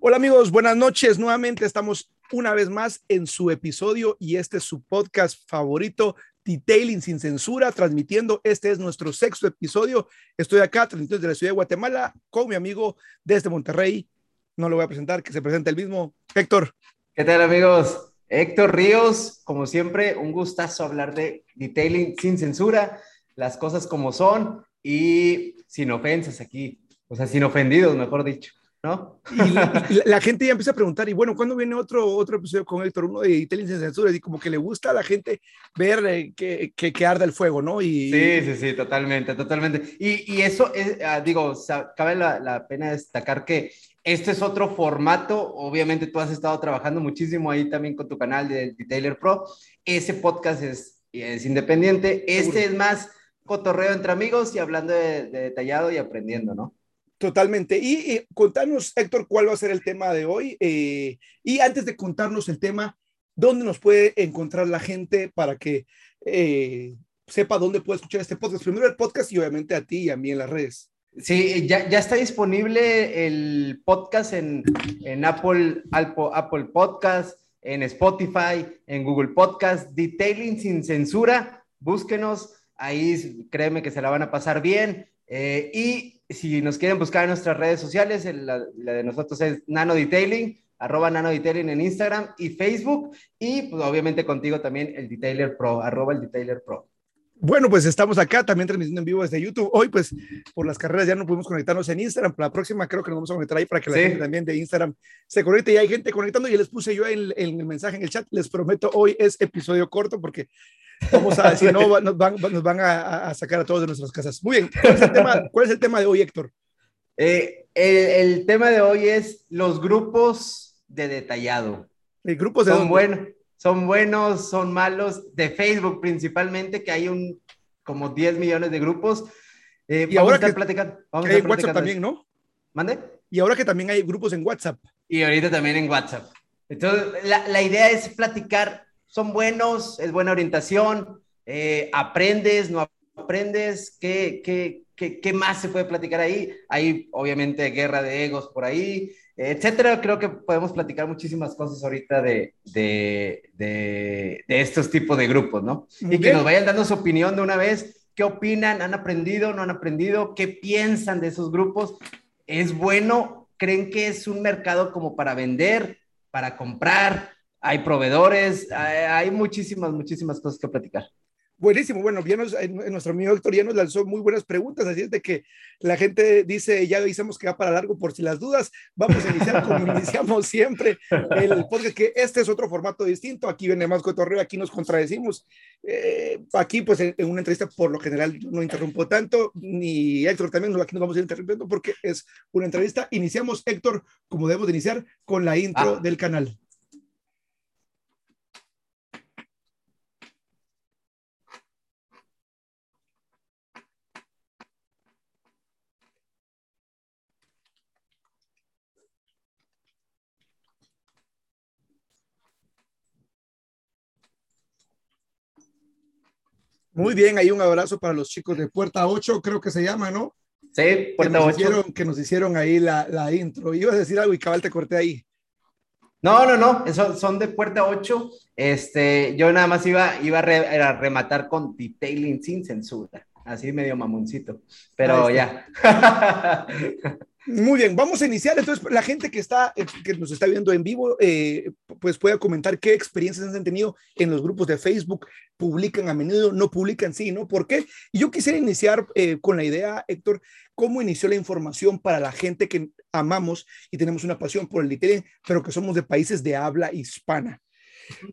Hola amigos, buenas noches. Nuevamente estamos una vez más en su episodio y este es su podcast favorito, Detailing sin censura, transmitiendo. Este es nuestro sexto episodio. Estoy acá, transmitiendo desde la ciudad de Guatemala, con mi amigo desde Monterrey. No lo voy a presentar, que se presente el mismo. Héctor. ¿Qué tal amigos? Héctor Ríos, como siempre, un gustazo hablar de detailing sin censura, las cosas como son y sin ofensas aquí, o sea, sin ofendidos, mejor dicho. ¿No? Y la, gente ya empieza a preguntar, y bueno, ¿cuándo viene otro, otro episodio con Héctor? Uno de Italia sin censura, y como que le gusta a la gente ver eh, que, que, arda el fuego, ¿no? Y, sí, sí, sí, totalmente, totalmente. Y, y eso, es, ah, digo, cabe la, la, pena destacar que este es otro formato, obviamente tú has estado trabajando muchísimo ahí también con tu canal de Detailer Pro, ese podcast es, es independiente, este es más cotorreo entre amigos y hablando de, de detallado y aprendiendo, ¿no? Totalmente. Y, contanos, Héctor, cuál va a ser el tema de hoy. Eh, y antes de contarnos el tema, ¿dónde nos puede encontrar la gente para que eh, sepa dónde puede escuchar este podcast? Primero el podcast y obviamente a ti y a mí en las redes. Sí, ya, ya está disponible el podcast en, en Apple, Apple, Podcast, en Spotify, en Google Podcast, Detailing sin censura. Búsquenos, ahí créeme que se la van a pasar bien. Eh, y si nos quieren buscar en nuestras redes sociales, la, de nosotros es Nano Detailing, arroba Nano Detailing en Instagram y Facebook, y pues obviamente contigo también el Detailer Pro, arroba el Detailer Pro. Bueno, pues estamos acá también transmitiendo en vivo desde YouTube. Hoy, pues, por las carreras ya no pudimos conectarnos en Instagram. La próxima creo que nos vamos a conectar ahí para que la gente también de Instagram se conecte. Y hay gente conectando y les puse yo en, en, el mensaje en el chat. Les prometo, hoy es episodio corto porque vamos a, si no, nos van, nos van a, sacar a todos de nuestras casas. Muy bien, ¿cuál es el tema, cuál es el tema de hoy, Héctor? Eh, el, el, tema de hoy es los grupos de detallado. ¿El grupos de Son buenos son buenos, son malos, de Facebook principalmente, que hay un como 10 millones de grupos. Eh, y ahora que platicar, vamos hay WhatsApp también, ¿no? ¿Mande? Y ahora que también hay grupos en WhatsApp. Y ahorita también en WhatsApp. Entonces, la, la idea es platicar, son buenos, es buena orientación, eh, aprendes, no aprendes, ¿qué, qué, qué, qué más se puede platicar ahí? Hay obviamente guerra de egos por ahí, etcétera. Creo que podemos platicar muchísimas cosas ahorita de, de, de, estos tipos de grupos, ¿no? y que nos vayan dando su opinión de una vez. ¿Qué opinan? ¿Han aprendido? ¿No han aprendido? ¿Qué piensan de esos grupos? ¿Es bueno? ¿Creen que es un mercado como para vender, para comprar? Hay proveedores, hay, hay muchísimas, muchísimas cosas que platicar. Buenísimo, bueno, bien nuestro amigo Héctor ya nos lanzó muy buenas preguntas, así es de que la gente dice, ya avisamos que va para largo por si las dudas, vamos a iniciar como iniciamos siempre el podcast, que este es otro formato distinto, aquí viene más cotorreo, aquí nos contradecimos, eh, aquí pues en, una entrevista por lo general no interrumpo tanto, ni Héctor también, aquí nos vamos a ir interrumpiendo porque es una entrevista, iniciamos Héctor como debemos de iniciar con la intro ah. del canal. Muy bien, hay un abrazo para los chicos de Puerta 8, creo que se llama, ¿no? Sí, Puerta que 8. Hicieron, que nos hicieron ahí la, la, intro. Ibas a decir algo y cabal te corté ahí. No, no, no, eso son de Puerta 8. Este, yo nada más iba, iba a, rematar con detailing sin censura, así medio mamoncito, pero ya. Muy bien, vamos a iniciar. Entonces, la gente que está, eh, que nos está viendo en vivo, eh, pues pueda comentar qué experiencias han tenido en los grupos de Facebook. Publican a menudo, no publican, sí, ¿no? ¿Por qué? Y yo quisiera iniciar eh, con la idea, Héctor, cómo inició la información para la gente que amamos y tenemos una pasión por el detailing, pero que somos de países de habla hispana.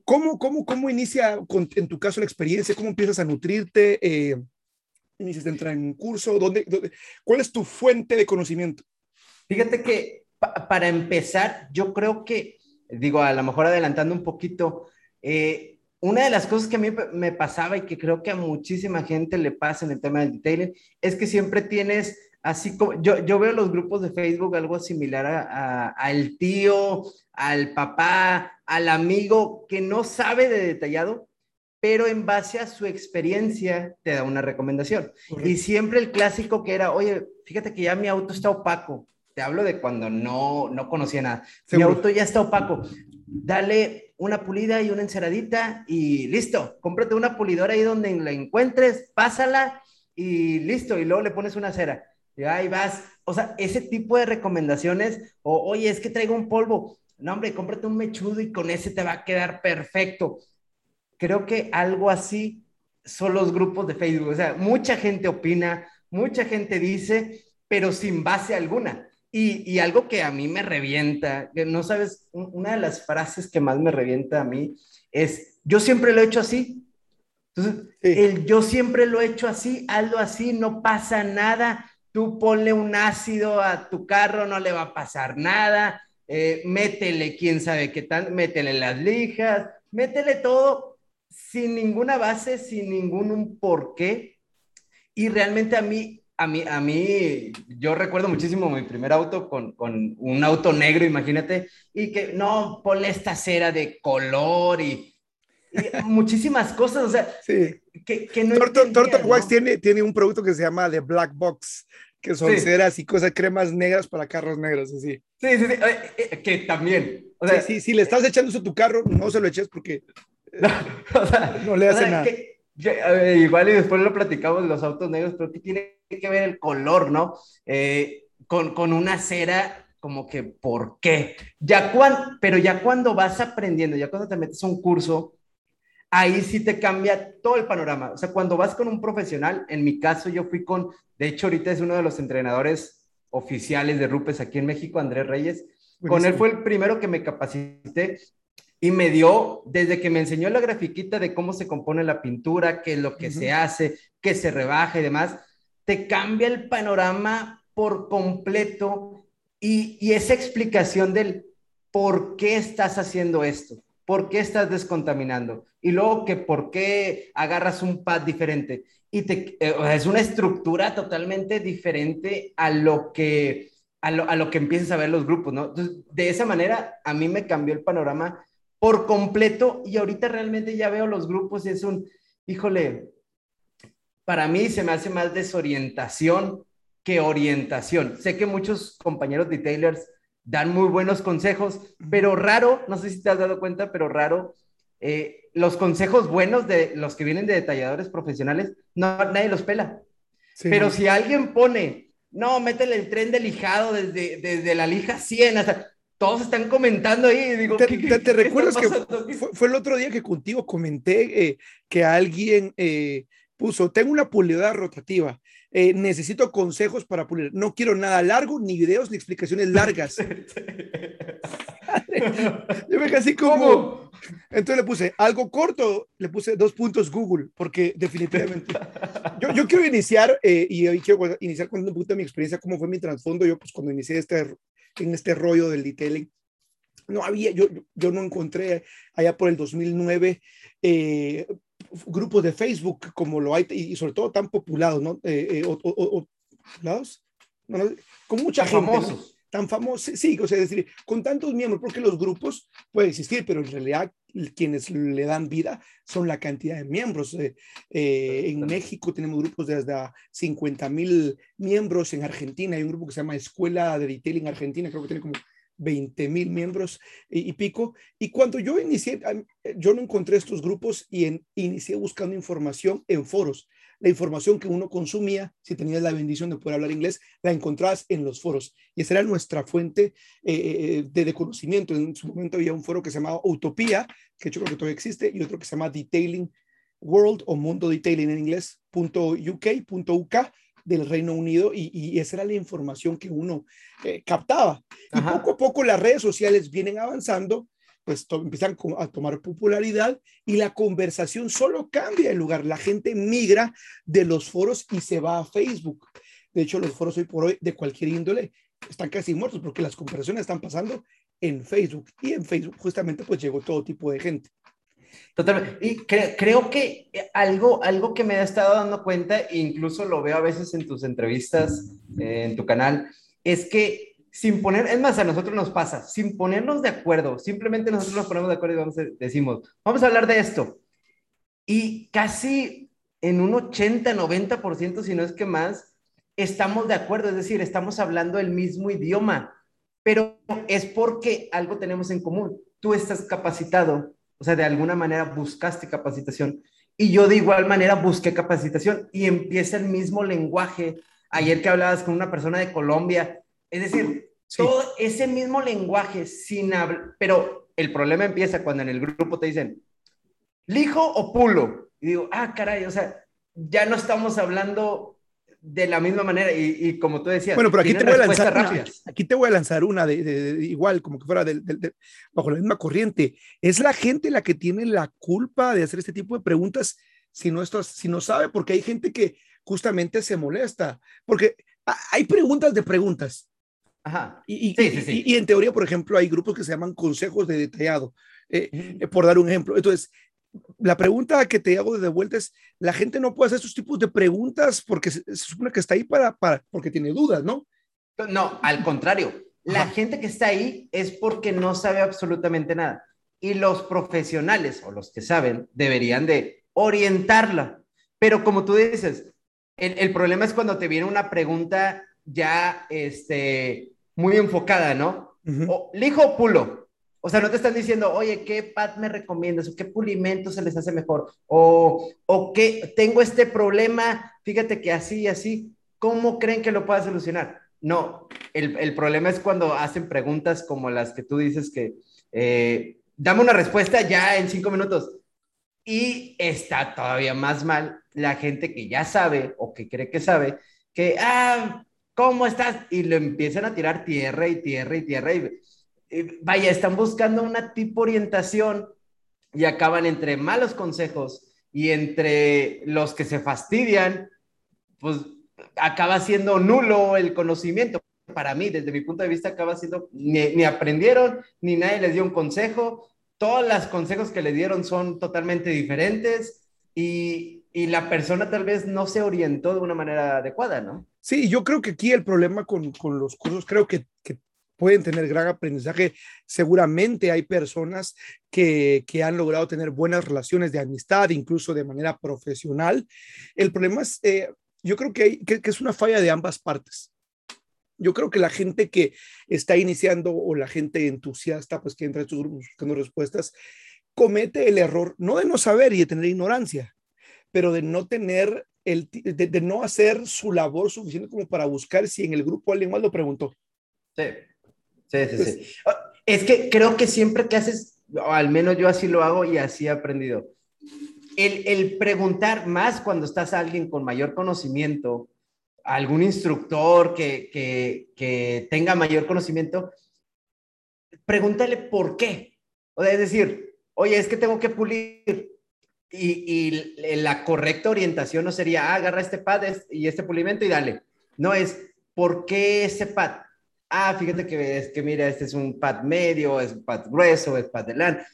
¿Cómo, cómo, cómo inicia, en tu caso, la experiencia? ¿Cómo empiezas a nutrirte? Eh, ¿Inicias a entrar en un curso? ¿Dónde, cuál es tu fuente de conocimiento? Fíjate que para empezar, yo creo que, digo, a lo mejor adelantando un poquito, eh, una de las cosas que a mí me pasaba y que creo que a muchísima gente le pasa en el tema del detailing es que siempre tienes así como yo, yo veo los grupos de Facebook algo similar al tío, al papá, al amigo que no sabe de detallado, pero en base a su experiencia te da una recomendación. Y siempre el clásico que era, oye, fíjate que ya mi auto está opaco, te hablo de cuando no, no conocía nada. Mi auto ya está opaco. Dale una pulida y una enceradita y listo. Cómprate una pulidora ahí donde la encuentres, pásala y listo. Y luego le pones una cera. Y ahí vas. O sea, ese tipo de recomendaciones, o oye, es que traigo un polvo. No, hombre, cómprate un mechudo y con ese te va a quedar perfecto. Creo que algo así son los grupos de Facebook. O sea, mucha gente opina, mucha gente dice, pero sin base alguna. Y, algo que a mí me revienta, que no sabes, una de las frases que más me revienta a mí es, yo siempre lo he hecho así. Entonces, el yo siempre lo he hecho así, hazlo así, no pasa nada. Tú ponle un ácido a tu carro, no le va a pasar nada. Eh, métele quién sabe qué tal, métele las lijas, métele todo sin ninguna base, sin ningún un porqué. Y realmente a mí a mí, a mí, yo recuerdo muchísimo mi primer auto con, con, un auto negro, imagínate, y que no, ponle esta cera de color y, muchísimas cosas, o sea, sí. que, que no Torto, Wax tiene, tiene un producto que se llama The Black Box, que son ceras y cosas, cremas negras para carros negros, así. Sí, sí, sí, eh, eh, que también. O sea, sí, sí, si le estás echando eso a tu carro, no se lo eches porque no, le hace nada. Igual y después lo platicamos de los autos negros, pero ¿qué tiene que ver el color, no? Eh, con, con, una cera, como que, ¿por qué? Ya cuando, pero ya cuando vas aprendiendo, ya cuando te metes a un curso, ahí sí te cambia todo el panorama. O sea, cuando vas con un profesional, en mi caso yo fui con, de hecho ahorita es uno de los entrenadores oficiales de Rupes aquí en México, Andrés Reyes. Con él fue el primero que me capacité y me dio, desde que me enseñó la grafiquita de cómo se compone la pintura, qué es lo que se hace, qué se rebaja y demás, te cambia el panorama por completo y, y esa explicación del por qué estás haciendo esto, por qué estás descontaminando y luego que por qué agarras un pad diferente. Y te, eh, es una estructura totalmente diferente a lo que a lo, a lo, que empiezas a ver los grupos, ¿no? Entonces, de esa manera, a mí me cambió el panorama por completo y ahorita realmente ya veo los grupos y es un, híjole, para mí se me hace más desorientación que orientación. Sé que muchos compañeros detailers dan muy buenos consejos, pero raro, no sé si te has dado cuenta, pero raro, eh, los consejos buenos de los que vienen de detalladores profesionales, no, nadie los pela. pero si alguien pone, no, métele el tren de lijado desde, desde la lija 100 hasta, todos están comentando ahí. Digo, ¿Te, te, recuerdas que fue, el otro día que contigo comenté eh, que alguien eh, puso, tengo una pulidora rotativa, eh, necesito consejos para pulir, no quiero nada largo, ni videos, ni explicaciones largas. Yo me casi como... Entonces le puse algo corto, le puse dos puntos Google, porque definitivamente... Yo, yo quiero iniciar, y hoy quiero iniciar con un poquito de mi experiencia, cómo fue mi trasfondo. Yo, pues cuando inicié este en este rollo del detailing. No había, yo, yo no encontré allá por el 2009 eh, grupos de Facebook como lo hay y sobre todo tan populados, ¿no? Eh, eh, o, populados, con mucha gente. Famosos tan famoso, sí, o sea, es decir, con tantos miembros, porque los grupos pueden existir, pero en realidad quienes le dan vida son la cantidad de miembros. Eh, eh, en México tenemos grupos de hasta 50 mil miembros, en Argentina hay un grupo que se llama Escuela de Detailing Argentina, creo que tiene como 20 mil miembros y, pico. Y cuando yo inicié, yo no encontré estos grupos y en, inicié buscando información en foros la información que uno consumía, si tenías la bendición de poder hablar inglés, la encontrabas en los foros. Y esa era nuestra fuente eh, eh, de, conocimiento. En su momento había un foro que se llamaba Utopía, que yo creo que todavía existe, y otro que se llama Detailing World o Mundo Detailing en inglés, .uk, .uk del Reino Unido y, esa era la información que uno eh, captaba. Y poco a poco las redes sociales vienen avanzando pues empiezan a tomar popularidad y la conversación solo cambia de lugar. La gente migra de los foros y se va a Facebook. De hecho, los foros hoy por hoy de cualquier índole están casi muertos porque las conversaciones están pasando en Facebook y en Facebook justamente pues llegó todo tipo de gente. Totalmente. Y creo que algo, algo que me he estado dando cuenta, e incluso lo veo a veces en tus entrevistas eh, en tu canal, es que sin poner, es más, a nosotros nos pasa, sin ponernos de acuerdo, simplemente nosotros nos ponemos de acuerdo y vamos decimos, vamos a hablar de esto. Y casi en un 80, 90%, si no es que más, estamos de acuerdo, es decir, estamos hablando el mismo idioma, pero es porque algo tenemos en común. Tú estás capacitado, o sea, de alguna manera buscaste capacitación y yo de igual manera busqué capacitación y empieza el mismo lenguaje. Ayer que hablabas con una persona de Colombia, es decir, todo ese mismo lenguaje sin hablar, pero el problema empieza cuando en el grupo te dicen, lijo o pulo. Y digo, ah, caray, o sea, ya no estamos hablando de la misma manera y, como tú decías. Bueno, pero aquí te voy a lanzar una, aquí te voy a lanzar una de, igual, como que fuera bajo la misma corriente. Es la gente la que tiene la culpa de hacer este tipo de preguntas si no, esto, si no sabe, porque hay gente que justamente se molesta, porque hay preguntas de preguntas. Ajá. Y, y, en teoría, por ejemplo, hay grupos que se llaman consejos de detallado, eh, eh, por dar un ejemplo. Entonces, la pregunta que te hago de vuelta es, la gente no puede hacer estos tipos de preguntas porque se, supone que está ahí para, para, porque tiene dudas, ¿no? No, al contrario, la gente que está ahí es porque no sabe absolutamente nada. Y los profesionales o los que saben deberían de orientarla. Pero como tú dices, el, el problema es cuando te viene una pregunta ya este, muy enfocada, ¿no? o, lijo pulo, o sea, no te están diciendo, oye, ¿qué pad me recomiendas? ¿O qué pulimento se les hace mejor? O, o qué, tengo este problema, fíjate que así y así, ¿cómo creen que lo pueda solucionar? No, el, el, problema es cuando hacen preguntas como las que tú dices que, eh, dame una respuesta ya en cinco minutos. Y está todavía más mal la gente que ya sabe o que cree que sabe, que, ah, ¿cómo estás? Y lo empiezan a tirar tierra y tierra y tierra y eh, vaya, están buscando una tipo orientación y acaban entre malos consejos y entre los que se fastidian, pues acaba siendo nulo el conocimiento. Para mí, desde mi punto de vista, acaba siendo, ni, aprendieron, ni nadie les dio un consejo. Todos los consejos que le dieron son totalmente diferentes y, la persona tal vez no se orientó de una manera adecuada, ¿no? Sí, yo creo que aquí el problema con, con los cursos, creo que, que pueden tener gran aprendizaje. Seguramente hay personas que, que, han logrado tener buenas relaciones de amistad, incluso de manera profesional. El problema es, eh, yo creo que, hay, que, es una falla de ambas partes. Yo creo que la gente que está iniciando o la gente entusiasta, pues que entra en estos grupos buscando respuestas, comete el error no de no saber y de tener ignorancia, pero de no tener el, de, de no hacer su labor suficiente como para buscar si en el grupo alguien más lo preguntó. Sí. Sí, sí, sí. Ah, es que creo que siempre que haces, o al menos yo así lo hago y así he aprendido, el, el preguntar más cuando estás a alguien con mayor conocimiento, algún instructor que, que, que tenga mayor conocimiento, pregúntale por qué. O es decir, oye, es que tengo que pulir. Y, y la correcta orientación no sería, ah, agarra este pad y este pulimento y dale. No es, ¿por qué ese pad? ah, fíjate que es que mira, este es un pad medio, es un pad grueso, es pad de lana.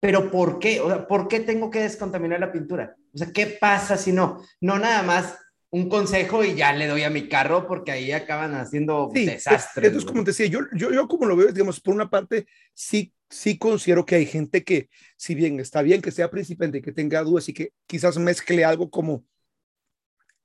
Pero ¿por qué? O sea, ¿por qué tengo que descontaminar la pintura? O sea, ¿qué pasa si no? No nada más un consejo y ya le doy a mi carro porque ahí acaban haciendo sí, desastres. Entonces, como te decía, yo, yo, yo como lo veo, digamos, por una parte, sí, sí considero que hay gente que, si bien está bien que sea principiante y que tenga dudas y que quizás mezcle algo como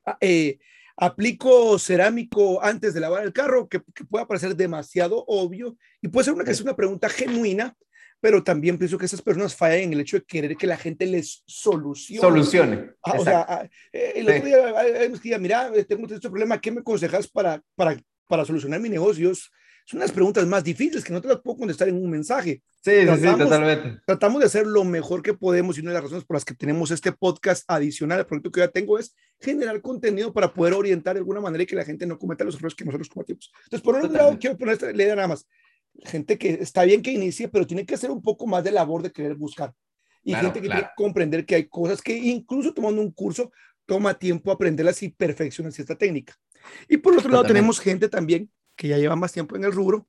ah, eh, aplico cerámico antes de lavar el carro, que, pueda parecer demasiado obvio y puede ser una, que es una pregunta genuina, pero también pienso que esas personas fallan en el hecho de querer que la gente les solucione. Solucione. Ah, o sea, ah, eh, el otro día, día, mira, tengo este problema, ¿qué me aconsejas para, para, para solucionar mi negocio? Son unas preguntas más difíciles que no te las puedo contestar en un mensaje. Sí, sí, sí, totalmente. Tratamos de hacer lo mejor que podemos y una de las razones por las que tenemos este podcast adicional al proyecto que ya tengo es generar contenido para poder orientar de alguna manera y que la gente no cometa los errores que nosotros cometimos. Entonces, por un lado, quiero poner esta idea nada más. Gente que está bien que inicie, pero tiene que hacer un poco más de labor de querer buscar. Y gente que tiene que comprender que hay cosas que incluso tomando un curso toma tiempo aprenderlas y perfeccionar esta técnica. Y por otro lado, tenemos gente también que ya lleva más tiempo en el rubro,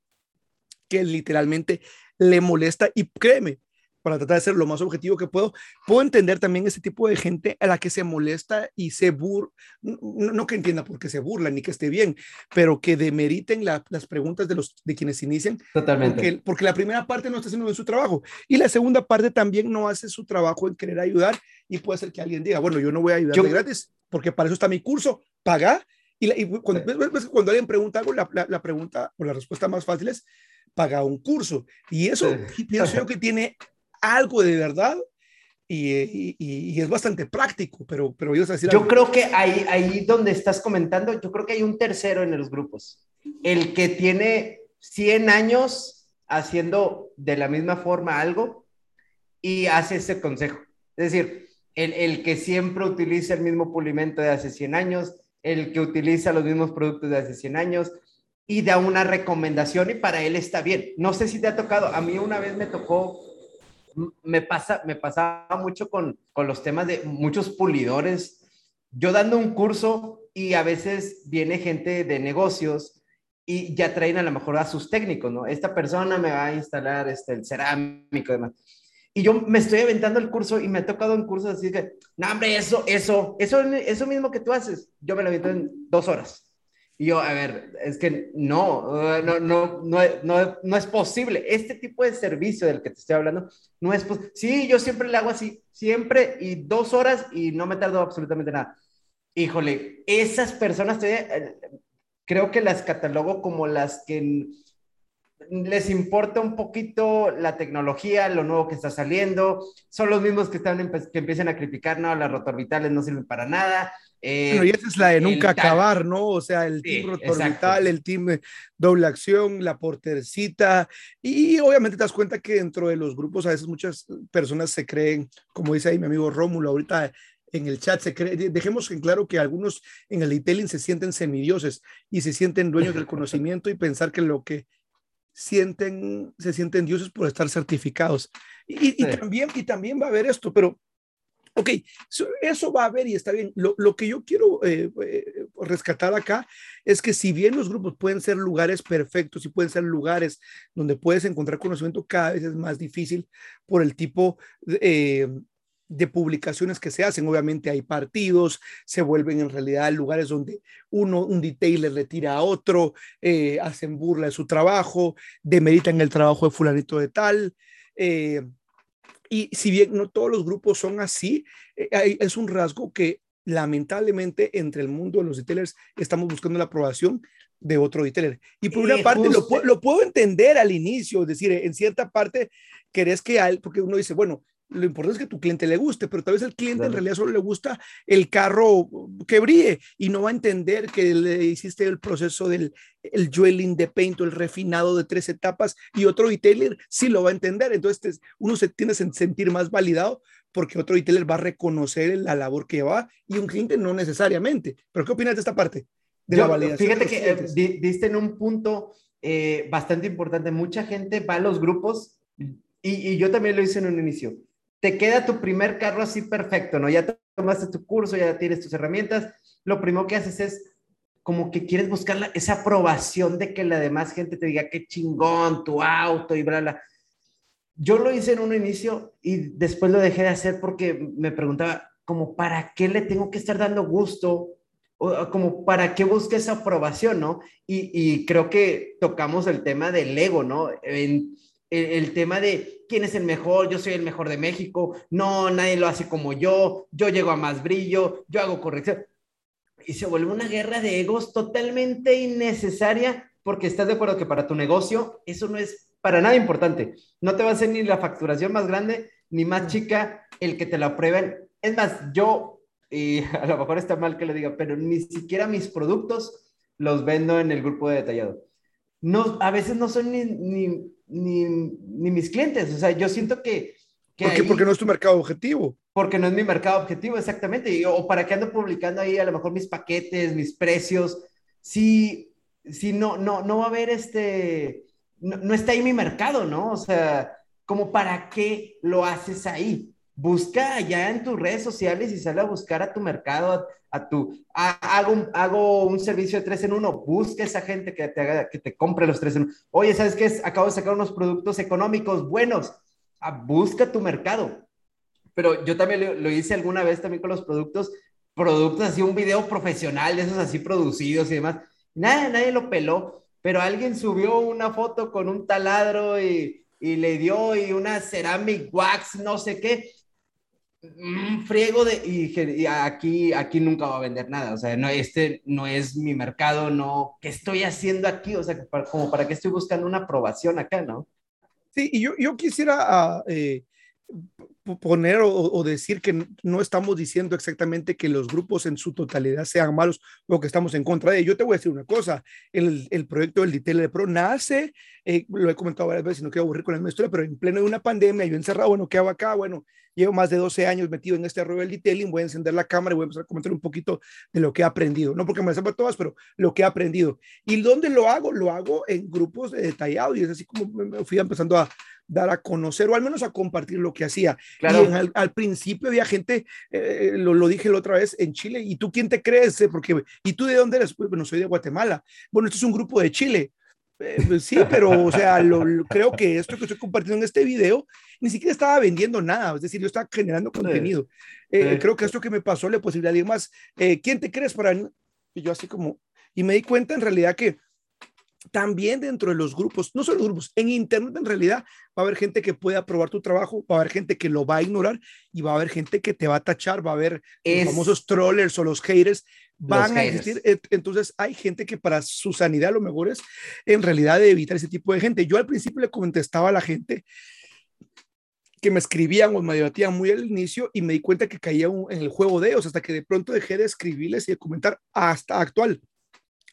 que literalmente le molesta y créeme, para tratar de ser lo más objetivo que puedo, puedo entender también ese tipo de gente a la que se molesta y se burla, no, que entienda por qué se burla ni que esté bien, pero que demeriten las preguntas de, los, de quienes inician. Totalmente. Porque, porque, la primera parte no está haciendo bien su trabajo y la segunda parte también no hace su trabajo en querer ayudar y puede ser que alguien diga, bueno, yo no voy a ayudar de gratis porque para eso está mi curso, paga Y, cuando, cuando, alguien pregunta algo, la, la, pregunta o la respuesta más fácil es paga un curso. Y eso pienso yo que tiene algo de verdad y, y, es bastante práctico, pero, pero yo, decir yo creo que ahí, ahí donde estás comentando, yo creo que hay un tercero en los grupos, el que tiene 100 años haciendo de la misma forma algo y hace ese consejo. Es decir, el, el que siempre utiliza el mismo pulimento de hace 100 años, el que utiliza los mismos productos de hace 100 años y da una recomendación y para él está bien. No sé si te ha tocado, a mí una vez me tocó me, pasa, me pasaba mucho con, con los temas de muchos pulidores. Yo dando un curso y a veces viene gente de negocios y ya traen a lo mejor a sus técnicos, ¿no? Esta persona me va a instalar este, el cerámico y demás. Y yo me estoy aventando el curso y me ha tocado un curso así que, no, hombre, eso, eso, eso, eso mismo que tú haces, yo me lo aviento en dos horas. Y yo, a ver, es que no, no, no, no, no, es posible. Este tipo de servicio del que te estoy hablando, no es posible. Sí, yo siempre le hago así, siempre, y dos horas y no me tardo absolutamente nada. Híjole, esas personas, eh, creo que las catalogo como las que les importa un poquito la tecnología, lo nuevo que está saliendo, son los mismos que, están, que empiezan a criticar, no, las rotorbitales no sirven para nada, bueno, y esa es la de nunca acabar, ¿no? O sea, el team rotorbital, el team doble acción, la portercita, y obviamente te das cuenta que dentro de los grupos a veces muchas personas se creen, como dice ahí mi amigo Rómulo, ahorita en el chat se cree, dejemos en claro que algunos en el detailing se sienten semidioses y se sienten dueños del conocimiento y pensar que lo que sienten, se sienten dioses por estar certificados. Y, y, también, y también va a haber esto, pero Ok, eso va a haber y está bien. Lo, que yo quiero eh, eh, rescatar acá es que si bien los grupos pueden ser lugares perfectos y pueden ser lugares donde puedes encontrar conocimiento, cada vez es más difícil por el tipo de, eh, de publicaciones que se hacen. Obviamente hay partidos, se vuelven en realidad lugares donde uno, un detailer le tira a otro, hacen burla de su trabajo, demeritan el trabajo de fulanito de tal. Y si bien no todos los grupos son así, eh, es un rasgo que lamentablemente entre el mundo de los retailers estamos buscando la aprobación de otro retailer. Y por una parte lo, lo, puedo entender al inicio, es decir, en cierta parte querés que, al, porque uno dice, bueno, lo importante es que tu cliente le guste, pero tal vez el cliente en realidad solo le gusta el carro que brille y no va a entender que le hiciste el proceso del el jewelling de paint o el refinado de tres etapas y otro retailer sí lo va a entender. Entonces uno se tiene que sentir más validado porque otro retailer va a reconocer la labor que va y un cliente no necesariamente. Pero ¿qué opinas de esta parte? De la validación. Fíjate que eh, diste en un punto eh, bastante importante. Mucha gente va a los grupos y, y yo también lo hice en un inicio te queda tu primer carro así perfecto, ¿no? Ya tomaste tu curso, ya tienes tus herramientas, lo primero que haces es como que quieres buscar esa aprobación de que la demás gente te diga qué chingón tu auto y bla, bla. Yo lo hice en un inicio y después lo dejé de hacer porque me preguntaba, como, ¿para qué le tengo que estar dando gusto? O, como, ¿para qué busque esa aprobación, no? Y, y creo que tocamos el tema del ego, ¿no? En, el, tema de quién es el mejor, yo soy el mejor de México, no, nadie lo hace como yo, yo llego a más brillo, yo hago corrección. Y se vuelve una guerra de egos totalmente innecesaria porque estás de acuerdo que para tu negocio eso no es para nada importante. No te va a hacer ni la facturación más grande ni más chica el que te la aprueben. Es más, yo, y a lo mejor está mal que lo diga, pero ni siquiera mis productos los vendo en el grupo de detallado. No, a veces no son ni ni, ni mis clientes. O sea, yo siento que... que ¿Por qué? porque no es tu mercado objetivo. Porque no es mi mercado objetivo, exactamente. o para qué ando publicando ahí a lo mejor mis paquetes, mis precios. Si, si no, no, no va a haber este... No, no está ahí mi mercado, ¿no? O sea, como para qué lo haces ahí busca allá en tus redes sociales y sale a buscar a tu mercado, a, tu, hago, un, hago un servicio de tres en uno, busca esa gente que te, haga, que te compre los tres en uno. Oye, ¿sabes qué? Acabo de sacar unos productos económicos buenos. Ah, busca tu mercado. Pero yo también lo, hice alguna vez también con los productos, productos así, un video profesional, de esos así producidos y demás. Nadie, nadie lo peló, pero alguien subió una foto con un taladro y, y le dio y una ceramic wax, no sé qué un friego de, y, aquí, aquí nunca va a vender nada, o sea, no, este no es mi mercado, no, ¿qué estoy haciendo aquí? O sea, como para qué estoy buscando una aprobación acá, ¿no? Sí, y yo, yo quisiera ah, eh, poner o, decir que no estamos diciendo exactamente que los grupos en su totalidad sean malos o que estamos en contra de ellos. Yo te voy a decir una cosa, el, el proyecto del DITEL Pro nace, eh, lo he comentado varias veces, no quiero aburrir con la historia, pero en pleno de una pandemia, yo encerrado, bueno, ¿qué hago acá? Bueno, llevo más de 12 años metido en este rollo del detailing, voy a encender la cámara y voy a empezar a comentar un poquito de lo que he aprendido, no porque me sepa todas, pero lo que he aprendido. ¿Y dónde lo hago? Lo hago en grupos detallados y es así como me fui empezando a dar a conocer o al menos a compartir lo que hacía. Claro. Y al, principio había gente, eh, lo, lo, dije la otra vez, en Chile, ¿y tú quién te crees? Eh, porque, ¿y tú de dónde eres? Pues, bueno, soy de Guatemala. Bueno, esto es un grupo de Chile. Eh, pues sí, pero o sea, lo, creo que esto que estoy compartiendo en este video ni siquiera estaba vendiendo nada, es decir, yo estaba generando contenido. Creo que esto que me pasó le posibilidad de más, ¿quién te crees para Y yo así como, y me di cuenta en realidad que también dentro de los grupos, no solo grupos, en Internet en realidad va a haber gente que puede aprobar tu trabajo, va a haber gente que lo va a ignorar y va a haber gente que te va a tachar, va a haber los famosos trollers o los haters, van a existir. Entonces hay gente que para su sanidad lo mejor es en realidad de evitar ese tipo de gente. Yo al principio le contestaba a la gente que me escribían o me debatían muy al inicio y me di cuenta que caía en el juego de ellos hasta que de pronto dejé de escribirles y de comentar hasta actual.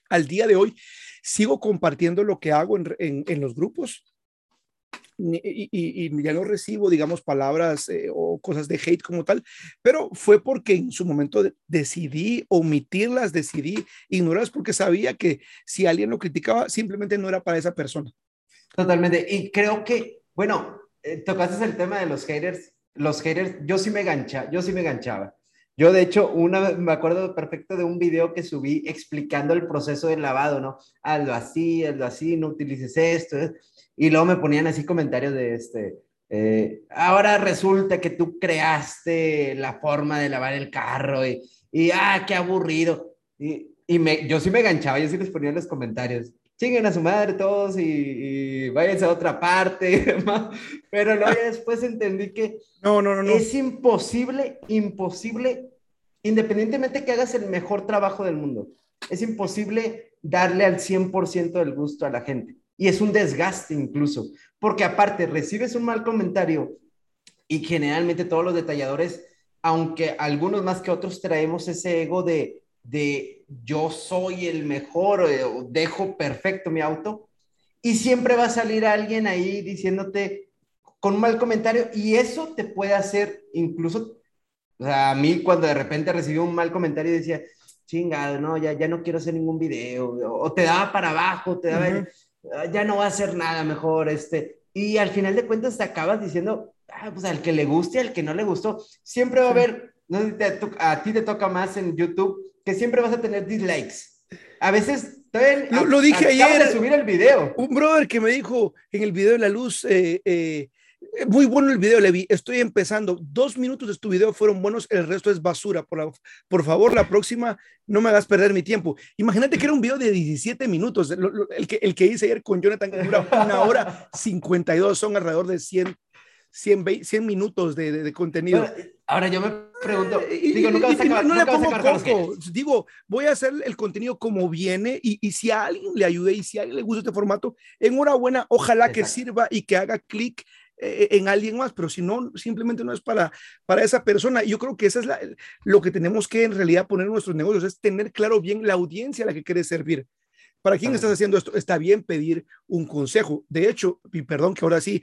Al día de hoy sigo compartiendo lo que hago en, en, los grupos y, ya no recibo, digamos, palabras eh, o cosas de hate como tal, pero fue porque en su momento decidí omitirlas, decidí ignorarlas porque sabía que si alguien lo criticaba, simplemente no era para esa persona. Totalmente. Y creo que, bueno, eh, tocaste el tema de los haters. Los haters, yo sí me gancha, yo sí me ganchaba. Yo, de hecho, una, me acuerdo perfecto de un video que subí explicando el proceso del lavado, ¿no? Hazlo así, hazlo así, no utilices esto. ¿eh? Y luego me ponían así comentarios de este, eh, ahora resulta que tú creaste la forma de lavar el carro y, y ah, qué aburrido. Y, y me, yo sí me ganchaba, yo sí les ponía en los comentarios, chinguen a su madre todos y, y váyanse a otra parte. Pero luego después entendí que no, no, no, es imposible, imposible, independientemente que hagas el mejor trabajo del mundo, es imposible darle al 100% del gusto a la gente. Y es un desgaste incluso, porque aparte recibes un mal comentario y generalmente todos los detalladores, aunque algunos más que otros traemos ese ego de, de yo soy el mejor, eh, o dejo perfecto mi auto, y siempre va a salir alguien ahí diciéndote con un mal comentario, y eso te puede hacer incluso, o sea, a mí cuando de repente recibí un mal comentario decía, chingado, no, ya, ya no quiero hacer ningún video, o te daba para abajo, te daba, ah, ya no va a hacer nada mejor, este, y al final de cuentas te acabas diciendo, ah, pues al que le guste, al que no le gustó, siempre va a haber, no sé si a ti te toca más en YouTube, que siempre vas a tener dislikes. A veces lo, lo, dije ayer. De subir el video. Un brother que me dijo en el video de la luz, eh, eh, muy bueno el video, Levi. Estoy empezando. Dos minutos de tu video fueron buenos, el resto es basura. Por, por favor, la próxima no me hagas perder mi tiempo. Imagínate que era un video de 17 minutos. el, que, el que hice ayer con Jonathan dura una hora 52, son alrededor de 100 100, 100 minutos de, de, contenido. ahora yo me pregunto, digo, nunca vas a no, le pongo coco, digo, voy a hacer el contenido como viene y, y, si a alguien le ayude y si a alguien le gusta este formato, enhorabuena, ojalá que sirva y que haga clic eh, en alguien más, pero si no, simplemente no es para, para esa persona. Yo creo que eso es la, lo que tenemos que en realidad poner en nuestros negocios, es tener claro bien la audiencia a la que quieres servir. ¿Para quién estás haciendo esto? Está bien pedir un consejo. De hecho, y perdón que ahora sí,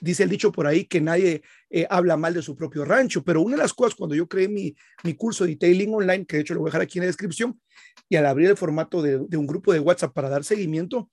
dice el dicho por ahí que nadie eh, habla mal de su propio rancho, pero una de las cosas cuando yo creé mi, mi curso de detailing online, que de hecho lo voy a dejar aquí en la descripción, y al abrir el formato de, de un grupo de WhatsApp para dar seguimiento,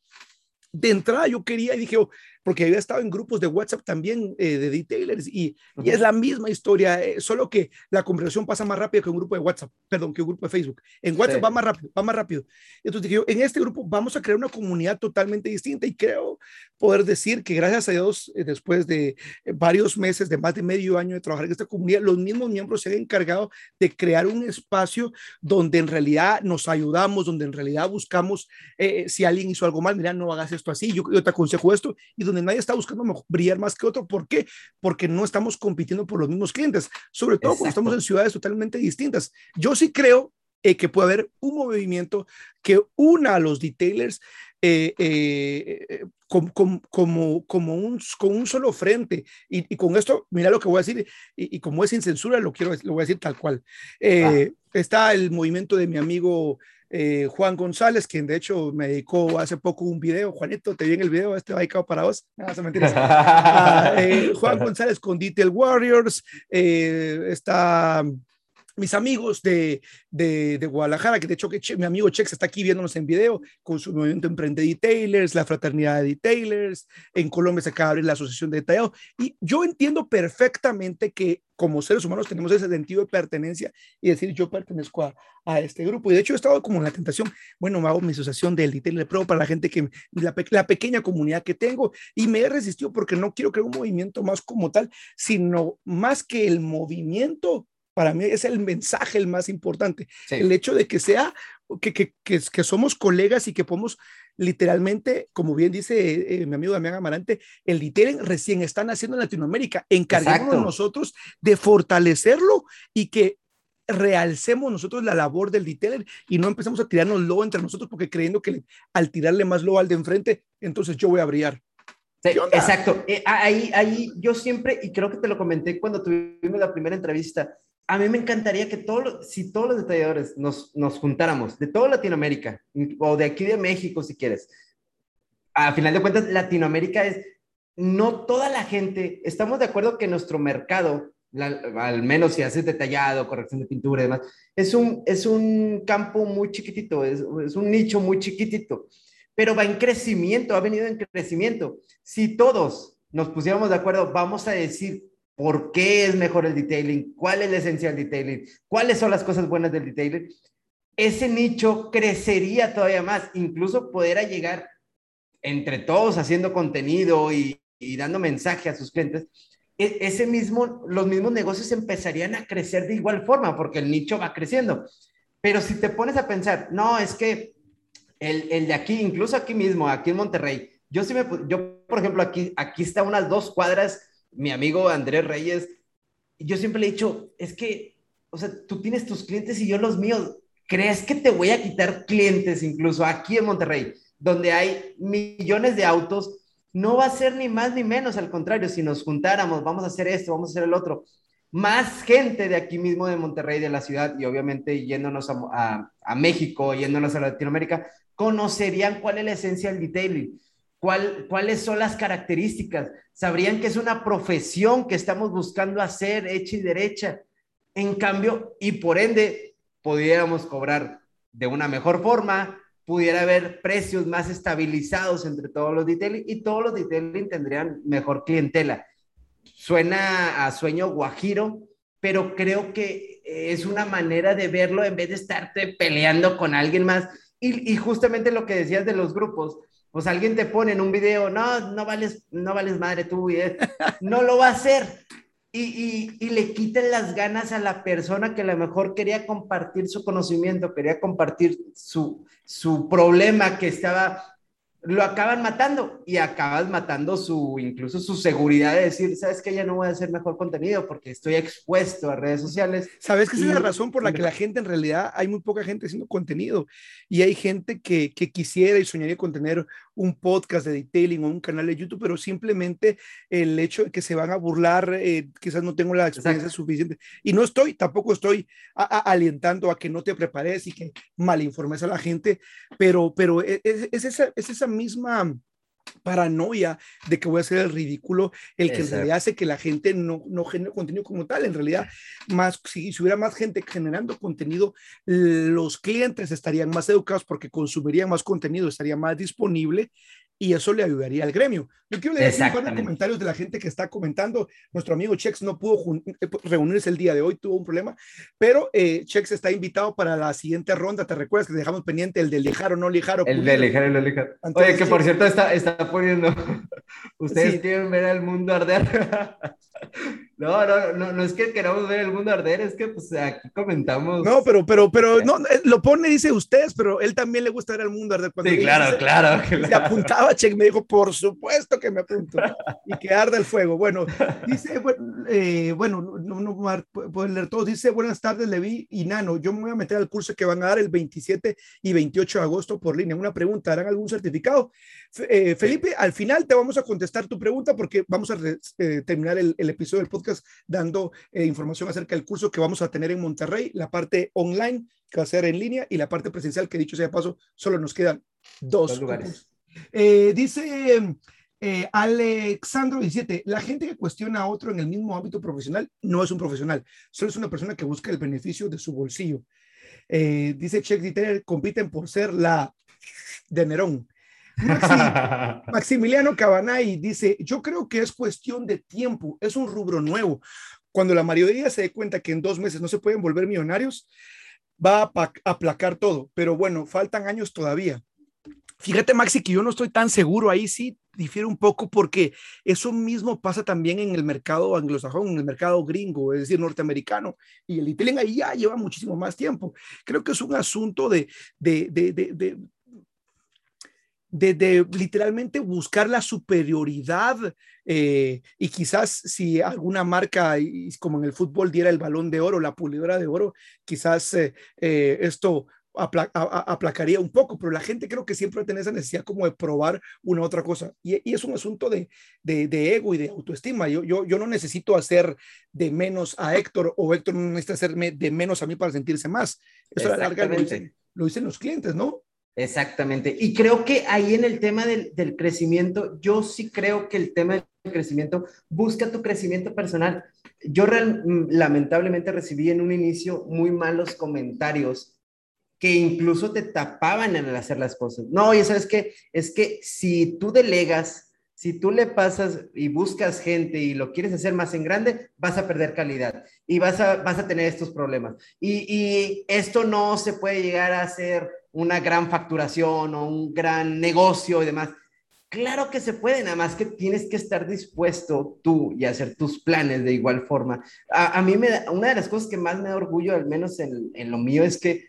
de entrada yo quería y dije, oh, porque había estado en grupos de WhatsApp también eh, de detailers y, y, es la misma historia, eh, solo que la conversación pasa más rápido que un grupo de WhatsApp, perdón, que un grupo de Facebook. En WhatsApp va más rápido, va más rápido. Entonces dije yo, en este grupo vamos a crear una comunidad totalmente distinta y creo poder decir que gracias a Dios, eh, después de varios meses, de más de medio año de trabajar en esta comunidad, los mismos miembros se han encargado de crear un espacio donde en realidad nos ayudamos, donde en realidad buscamos, si alguien hizo algo mal, mira, no hagas esto así, yo, yo te aconsejo esto, y donde donde nadie está buscando brillar más que otro. ¿Por qué? Porque no estamos compitiendo por los mismos clientes, sobre todo cuando estamos en ciudades totalmente distintas. Yo sí creo eh, que puede haber un movimiento que una a los detailers eh, eh, como, como, como, un, con un solo frente. Y, con esto, mira lo que voy a decir, y, como es sin censura, lo, quiero, lo voy a decir tal cual. Está el movimiento de mi amigo Juan González, quien de hecho me dedicó hace poco un video. Juanito, te vi en el video, este va dedicado para vos. No, ah, Juan González con Detail Warriors. está mis amigos de, de, de, Guadalajara, que de hecho que mi amigo Chex está aquí viéndonos en video con su movimiento Emprende Detailers, la Fraternidad de Detailers, en Colombia se acaba de abrir la Asociación de Detallado, y yo entiendo perfectamente que como seres humanos tenemos ese sentido de pertenencia y decir yo pertenezco a, a este grupo, y de hecho he estado como en la tentación, bueno, me hago mi asociación del Detailer Pro para la gente que, la, la pequeña comunidad que tengo, y me he resistido porque no quiero crear un movimiento más como tal, sino más que el movimiento para mí es el mensaje el más importante. El hecho de que sea, que, que, que, somos colegas y que podemos literalmente, como bien dice eh, mi amigo Damián Amarante, el detailing recién están haciendo en Latinoamérica. Encarguémonos nosotros de fortalecerlo y que realcemos nosotros la labor del detailer y no empecemos a tirarnos lobo entre nosotros porque creyendo que al tirarle más lobo al de enfrente, entonces yo voy a brillar. exacto. Eh, ahí, ahí yo siempre, y creo que te lo comenté cuando tuvimos la primera entrevista, a mí me encantaría que todos, si todos los detalladores nos, nos juntáramos de toda Latinoamérica o de aquí de México, si quieres. A final de cuentas, Latinoamérica es, no toda la gente, estamos de acuerdo que nuestro mercado, al menos si haces detallado, corrección de pintura y demás, es un, es un campo muy chiquitito, es, es un nicho muy chiquitito, pero va en crecimiento, ha venido en crecimiento. Si todos nos pusiéramos de acuerdo, vamos a decir por qué es mejor el detailing, cuál es la esencia del detailing, cuáles son las cosas buenas del detailing, ese nicho crecería todavía más, incluso poder llegar entre todos haciendo contenido y, dando mensaje a sus clientes, e, ese mismo, los mismos negocios empezarían a crecer de igual forma porque el nicho va creciendo. Pero si te pones a pensar, no, es que el, el de aquí, incluso aquí mismo, aquí en Monterrey, yo sí me, yo, por ejemplo, aquí, aquí está unas dos cuadras mi amigo Andrés Reyes, yo siempre le he dicho, es que, o sea, tú tienes tus clientes y yo los míos. ¿Crees que te voy a quitar clientes incluso aquí en Monterrey, donde hay millones de autos? No va a ser ni más ni menos, al contrario, si nos juntáramos, vamos a hacer esto, vamos a hacer el otro. Más gente de aquí mismo de Monterrey, de la ciudad, y obviamente yéndonos a, a México, yéndonos a Latinoamérica, conocerían cuál es la esencia del detailing cuáles son las características, sabrían que es una profesión que estamos buscando hacer hecha y derecha. En cambio, y por ende, pudiéramos cobrar de una mejor forma, pudiera haber precios más estabilizados entre todos los detailing y todos los detailing tendrían mejor clientela. Suena a sueño guajiro, pero creo que es una manera de verlo en vez de estarte peleando con alguien más. Y, y justamente lo que decías de los grupos, pues alguien te pone en un video, no, no vales, no vales madre tú, no lo va a hacer. Y, y, y, le quiten las ganas a la persona que a lo mejor quería compartir su conocimiento, quería compartir su, su problema que estaba lo acaban matando y acabas matando su, incluso su seguridad de decir, sabes que ya no voy a hacer mejor contenido porque estoy expuesto a redes sociales. Sabes que esa es la razón por la que la gente en realidad, hay muy poca gente haciendo contenido y hay gente que, que quisiera y soñaría con tener un podcast de detailing o un canal de YouTube, pero simplemente el hecho de que se van a burlar, eh, quizás no tengo la experiencia suficiente. Y no estoy, tampoco estoy alientando a que no te prepares y que malinformes a la gente, pero, pero es, e, es, esa, es esa misma paranoia de que voy a hacer el ridículo, el que en realidad hace que la gente no, no genere contenido como tal. En realidad, más, si, si, hubiera más gente generando contenido, los clientes estarían más educados porque consumirían más contenido, estaría más disponible y eso le ayudaría al gremio. Yo quiero leer un par de comentarios de la gente que está comentando. Nuestro amigo Chex no pudo eh, reunirse el día de hoy, tuvo un problema, pero eh, Chex está invitado para la siguiente ronda. ¿Te recuerdas que dejamos pendiente el de lijar o no lijar? el de lijar o no lijar. Oye, que por cierto está, está poniendo Ustedes quieren ver al mundo arder. No, no, no, no es que queramos ver el mundo arder, es que pues aquí comentamos. No, pero, pero, pero, no, eh, lo pone, dice ustedes, pero él también le gusta ver el mundo arder. Cuando sí, claro, claro, Se apuntaba, Check, me dijo, por supuesto que me apunto. Y que arda el fuego. Bueno, dice, bueno, eh, bueno no, no, pueden leer todos. Dice, buenas tardes, Levi y Nano. Yo me voy a meter al curso que van a dar el 27 y 28 de agosto por línea. Una pregunta, ¿harán algún certificado? Eh, Felipe, al final te vamos a contestar tu pregunta porque vamos a terminar el, el episodio del podcast dando eh, información acerca del curso que vamos a tener en Monterrey, la parte online que va a ser en línea y la parte presencial que dicho sea de paso, solo nos quedan dos, lugares. Eh, dice eh, Alexandro 17, la gente que cuestiona a otro en el mismo ámbito profesional no es un profesional, solo es una persona que busca el beneficio de su bolsillo. dice Check Dieter, compiten por ser la de Nerón. Maximiliano Cabanay dice, yo creo que es cuestión de tiempo, es un rubro nuevo. Cuando la mayoría se dé cuenta que en dos meses no se pueden volver millonarios, va a aplacar todo, pero bueno, faltan años todavía. Fíjate, Maxi, que yo no estoy tan seguro ahí, sí, difiere un poco porque eso mismo pasa también en el mercado anglosajón, en el mercado gringo, es decir, norteamericano, y el detailing ahí ya lleva muchísimo más tiempo. Creo que es un asunto de, de, de, de de, literalmente buscar la superioridad eh, y quizás si alguna marca como en el fútbol diera el balón de oro, la pulidora de oro, quizás eh, eh, esto aplacaría un poco, pero la gente creo que siempre tiene esa necesidad como de probar una otra cosa y, es un asunto de, de, ego y de autoestima. Yo, yo, yo no necesito hacer de menos a Héctor o Héctor no necesita hacerme de menos a mí para sentirse más. Eso a la larga lo dicen, lo dicen los clientes, ¿no? Exactamente. Y creo que ahí en el tema del, crecimiento, yo sí creo que el tema del crecimiento, busca tu crecimiento personal. Yo mm, lamentablemente recibí en un inicio muy malos comentarios que incluso te tapaban en el hacer las cosas. No, y sabes qué, es que si tú delegas, si tú le pasas y buscas gente y lo quieres hacer más en grande, vas a perder calidad y vas a, vas a tener estos problemas. Y, y esto no se puede llegar a hacer una gran facturación o un gran negocio y demás. Claro que se puede, nada más que tienes que estar dispuesto tú y hacer tus planes de igual forma. A, mí me da, una de las cosas que más me da orgullo, al menos en, en lo mío, es que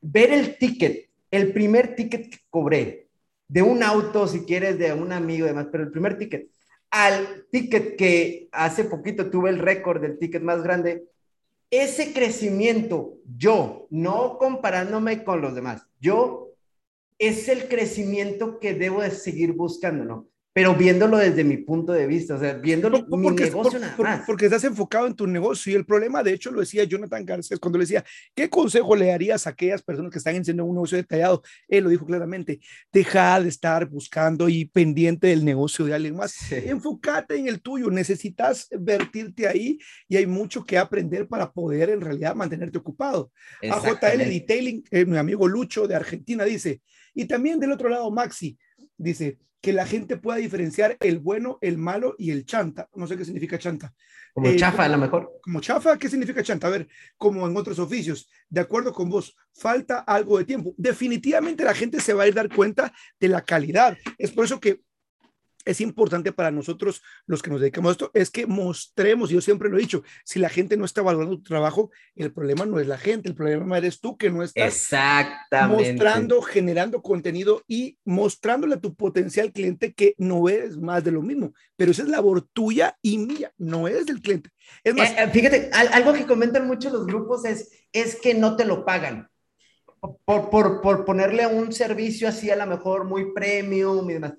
ver el ticket, el primer ticket que cobré de un auto, si quieres, de un amigo y demás, pero el primer ticket, al ticket que hace poquito tuve el récord del ticket más grande, ese crecimiento, yo, no comparándome con los demás, yo, es el crecimiento que debo de seguir buscando, ¿no? Pero viéndolo desde mi punto de vista, o sea, viéndolo porque, mi negocio nada más. Porque estás enfocado en tu negocio y el problema, de hecho, lo decía Jonathan Garcés cuando le decía, ¿qué consejo le darías a aquellas personas que están haciendo un negocio detallado? Él lo dijo claramente, deja de estar buscando y pendiente del negocio de alguien más. Enfócate en el tuyo, necesitas vertirte ahí y hay mucho que aprender para poder en realidad mantenerte ocupado. A JL Detailing, eh, mi amigo Lucho de Argentina dice, y también del otro lado, Maxi, dice, que la gente pueda diferenciar el bueno, el malo y el chanta. No sé qué significa chanta. Como eh, chafa, a lo mejor. Como chafa, ¿qué significa chanta? A ver, como en otros oficios, de acuerdo con vos, falta algo de tiempo. Definitivamente la gente se va a ir a dar cuenta de la calidad. Es por eso que es importante para nosotros los que nos dedicamos a esto, es que mostremos, yo siempre lo he dicho, si la gente no está valorando tu trabajo, el problema no es la gente, el problema eres tú que no estás Exactamente. mostrando, generando contenido y mostrándole a tu potencial cliente que no eres más de lo mismo, pero esa es labor tuya y mía, no es del cliente. Es más, eh, eh, fíjate, algo que comentan mucho los grupos es, es que no te lo pagan. Por, por, por ponerle un servicio así a lo mejor muy premium y demás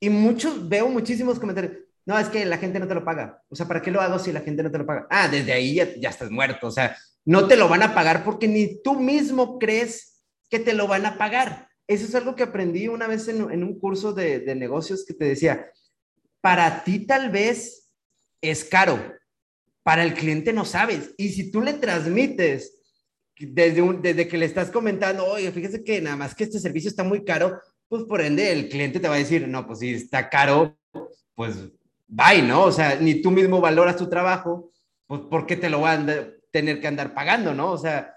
y muchos, veo muchísimos comentarios. No, es que la gente no te lo paga. O sea, ¿para qué lo hago si la gente no te lo paga? Ah, desde ahí ya, ya estás muerto. O sea, no te lo van a pagar porque ni tú mismo crees que te lo van a pagar. Eso es algo que aprendí una vez en, en un curso de, de negocios que te decía, para ti tal vez es caro, para el cliente no sabes. Y si tú le transmites desde, un, desde que le estás comentando, oye, fíjese que nada más que este servicio está muy caro, pues por ende el cliente te va a decir, no, pues si está caro, pues bye, ¿no? O sea, ni tú mismo valoras tu trabajo, pues ¿por qué te lo van a tener que andar pagando, ¿no? O sea,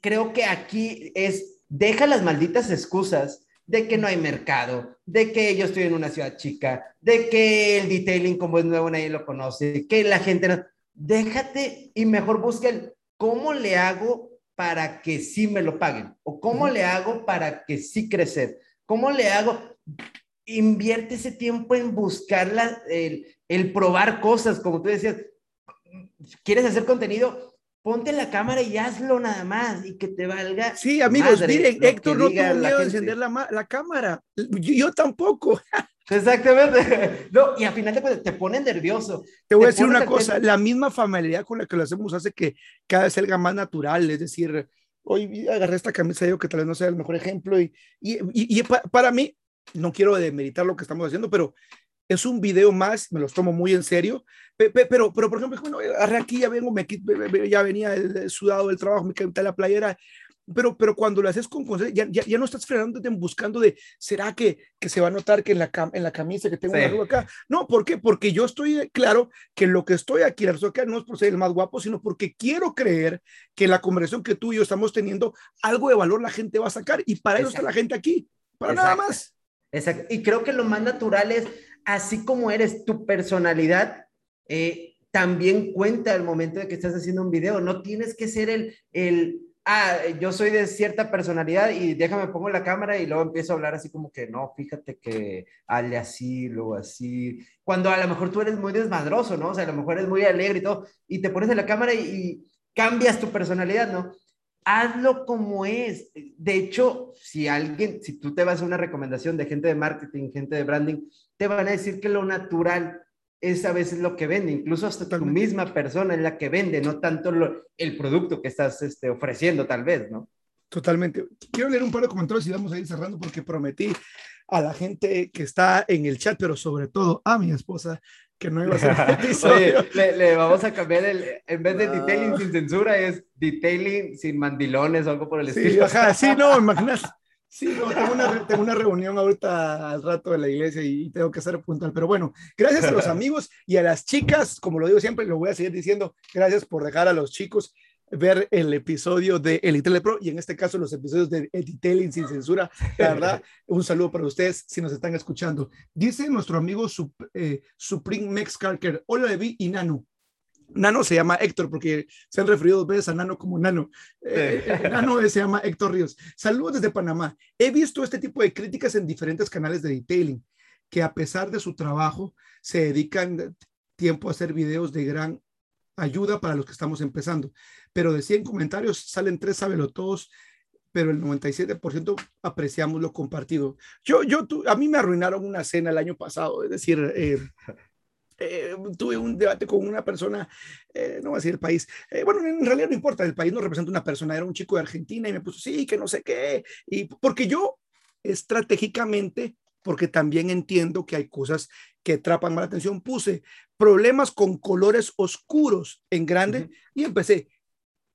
creo que aquí es, deja las malditas excusas de que no hay mercado, de que yo estoy en una ciudad chica, de que el detailing como es nuevo nadie lo conoce, que la gente no... Déjate y mejor busca el cómo le hago para que sí me lo paguen o cómo le hago para que sí crecer, cómo le hago invierte ese tiempo en buscar el, el, probar cosas, como tú decías, quieres hacer contenido, ponte la cámara y hazlo nada más y que te valga. Sí, amigos, miren, Héctor no tuvo miedo de encender la, la cámara. Yo, tampoco. Exactamente. No, y al final te, te pone nervioso. Te voy a decir una cosa, la misma familiaridad con la que lo hacemos hace que cada vez salga más natural, es decir, hoy agarré esta camisa yo que tal vez no sea el mejor ejemplo y, y, y, para mí, no quiero demeritar lo que estamos haciendo, pero es un video más, me los tomo muy en serio, pero, pero, por ejemplo, bueno, agarré aquí, ya vengo, me, ya venía el, sudado del trabajo, me quité la playera, pero, pero cuando lo haces con ya, ya, ya, no estás frenándote buscando de, ¿será que, que se va a notar que en la, en la camisa que tengo sí. una acá? No, ¿por qué? Porque yo estoy claro que lo que estoy aquí, la acá no es por ser el más guapo, sino porque quiero creer que la conversación que tú y yo estamos teniendo, algo de valor la gente va a sacar y para eso está la gente aquí, para Exacto. nada más. Exacto. Y creo que lo más natural es, así como eres, tu personalidad eh, también cuenta al momento de que estás haciendo un video. No tienes que ser el, el, ah, yo soy de cierta personalidad y déjame pongo la cámara y luego empiezo a hablar así como que, no, fíjate que hale así, luego así. Cuando a lo mejor tú eres muy desmadroso, ¿no? O sea, a lo mejor eres muy alegre y todo, y te pones en la cámara y, y cambias tu personalidad, ¿no? hazlo como es. De hecho, si alguien, si tú te vas a una recomendación de gente de marketing, gente de branding, te van a decir que lo natural es a veces lo que vende, incluso hasta tu misma persona es la que vende, no tanto lo, el producto que estás este, ofreciendo tal vez, ¿no? Totalmente. Quiero leer un par de comentarios y vamos a ir cerrando porque prometí a la gente que está en el chat, pero sobre todo a mi esposa, que no iba a ser Oye, le, le, vamos a cambiar el, en vez de ah. detailing sin censura, es detailing sin mandilones o algo por el sí, estilo. Ajá, sí, no, imaginas. Sí, no, tengo, una, tengo una reunión ahorita al rato de la iglesia y tengo que ser puntual. Pero bueno, gracias a los amigos y a las chicas, como lo digo siempre, lo voy a seguir diciendo, gracias por dejar a los chicos ver el episodio de Elite Pro y en este caso los episodios de Detailing sin censura. La verdad, un saludo para ustedes si nos están escuchando. Dice nuestro amigo eh, Supreme Mex Carker, hola Levi y Nano. Nano se llama Héctor porque se han referido dos veces a Nano como Nano. Eh, eh, Nano se llama Héctor Ríos. Saludos desde Panamá. He visto este tipo de críticas en diferentes canales de detailing que a pesar de su trabajo se dedican tiempo a hacer videos de gran ayuda para los que estamos empezando. Pero de 100 comentarios salen tres sabelotodos, pero el 97% apreciamos lo compartido. Yo, yo, a mí me arruinaron una cena el año pasado, es decir, eh, eh, tuve un debate con una persona, eh, no voy a decir el país, eh, bueno, en realidad no importa, el país no representa una persona, era un chico de Argentina y me puso, sí, que no sé qué, y porque yo estratégicamente porque también entiendo que hay cosas que atrapan más la atención. Puse problemas con colores oscuros en grande uh -huh. y empecé.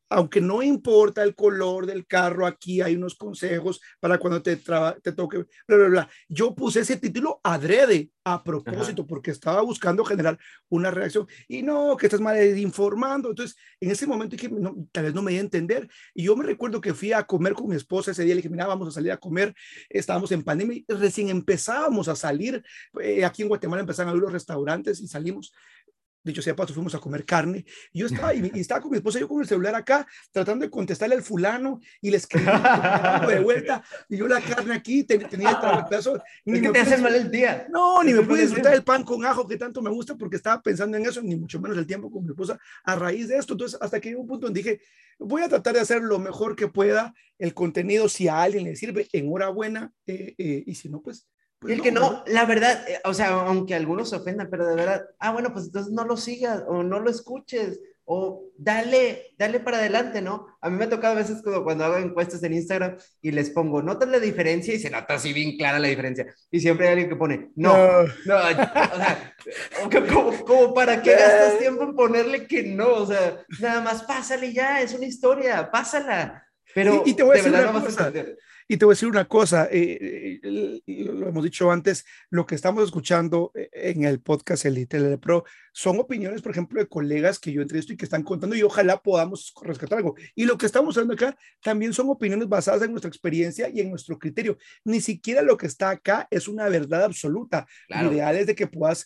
Aunque no importa el color del carro, aquí hay unos consejos para cuando te, te toque, bla, bla, bla. Yo puse ese título adrede a propósito Ajá. porque estaba buscando generar una reacción y no, que estás mal informando. Entonces, en ese momento dije, no, tal vez no me di a entender. Y yo me recuerdo que fui a comer con mi esposa ese día, le dije, mira, vamos a salir a comer. Estábamos en pandemia y recién empezábamos a salir. Eh, aquí en Guatemala empezaron a abrir los restaurantes y salimos dicho sea paso, fuimos a comer carne. Y yo estaba, y, y, estaba con mi esposa, yo con el celular acá, tratando de contestarle al fulano y le escribí de vuelta. Y yo la carne aquí, ten, tenía el pedazo. Ni que te hace mal el día. No, ni me pude disfrutar el pan con ajo que tanto me gusta porque estaba pensando en eso, ni mucho menos el tiempo con mi esposa a raíz de esto. Entonces, hasta que llegó un punto donde dije, voy a tratar de hacer lo mejor que pueda el contenido, si a alguien le sirve, enhorabuena, eh, eh, y si no, pues y el que no, la verdad, eh, o sea, aunque algunos se ofendan, pero de verdad, ah, bueno, pues entonces no lo sigas o no lo escuches o dale, dale para adelante, ¿no? A mí me ha tocado a veces cuando, cuando hago encuestas en Instagram y les pongo, ¿notas la diferencia? Y se nota así bien clara la diferencia. Y siempre hay alguien que pone, no, no, no o sea, como, como para qué gastas tiempo en ponerle que no, o sea, nada más pásale ya, es una historia, pásala. Pero y, y te voy a decir una cosa. Y te voy a decir una cosa, eh, eh, lo hemos dicho antes, lo que estamos escuchando eh, en el podcast Elite Pro son opiniones, por ejemplo, de colegas que yo entrevisto y que están contando y ojalá podamos rescatar algo. Y lo que estamos hablando acá también son opiniones basadas en nuestra experiencia y en nuestro criterio. Ni siquiera lo que está acá es una verdad absoluta. Lo ideal es de que puedas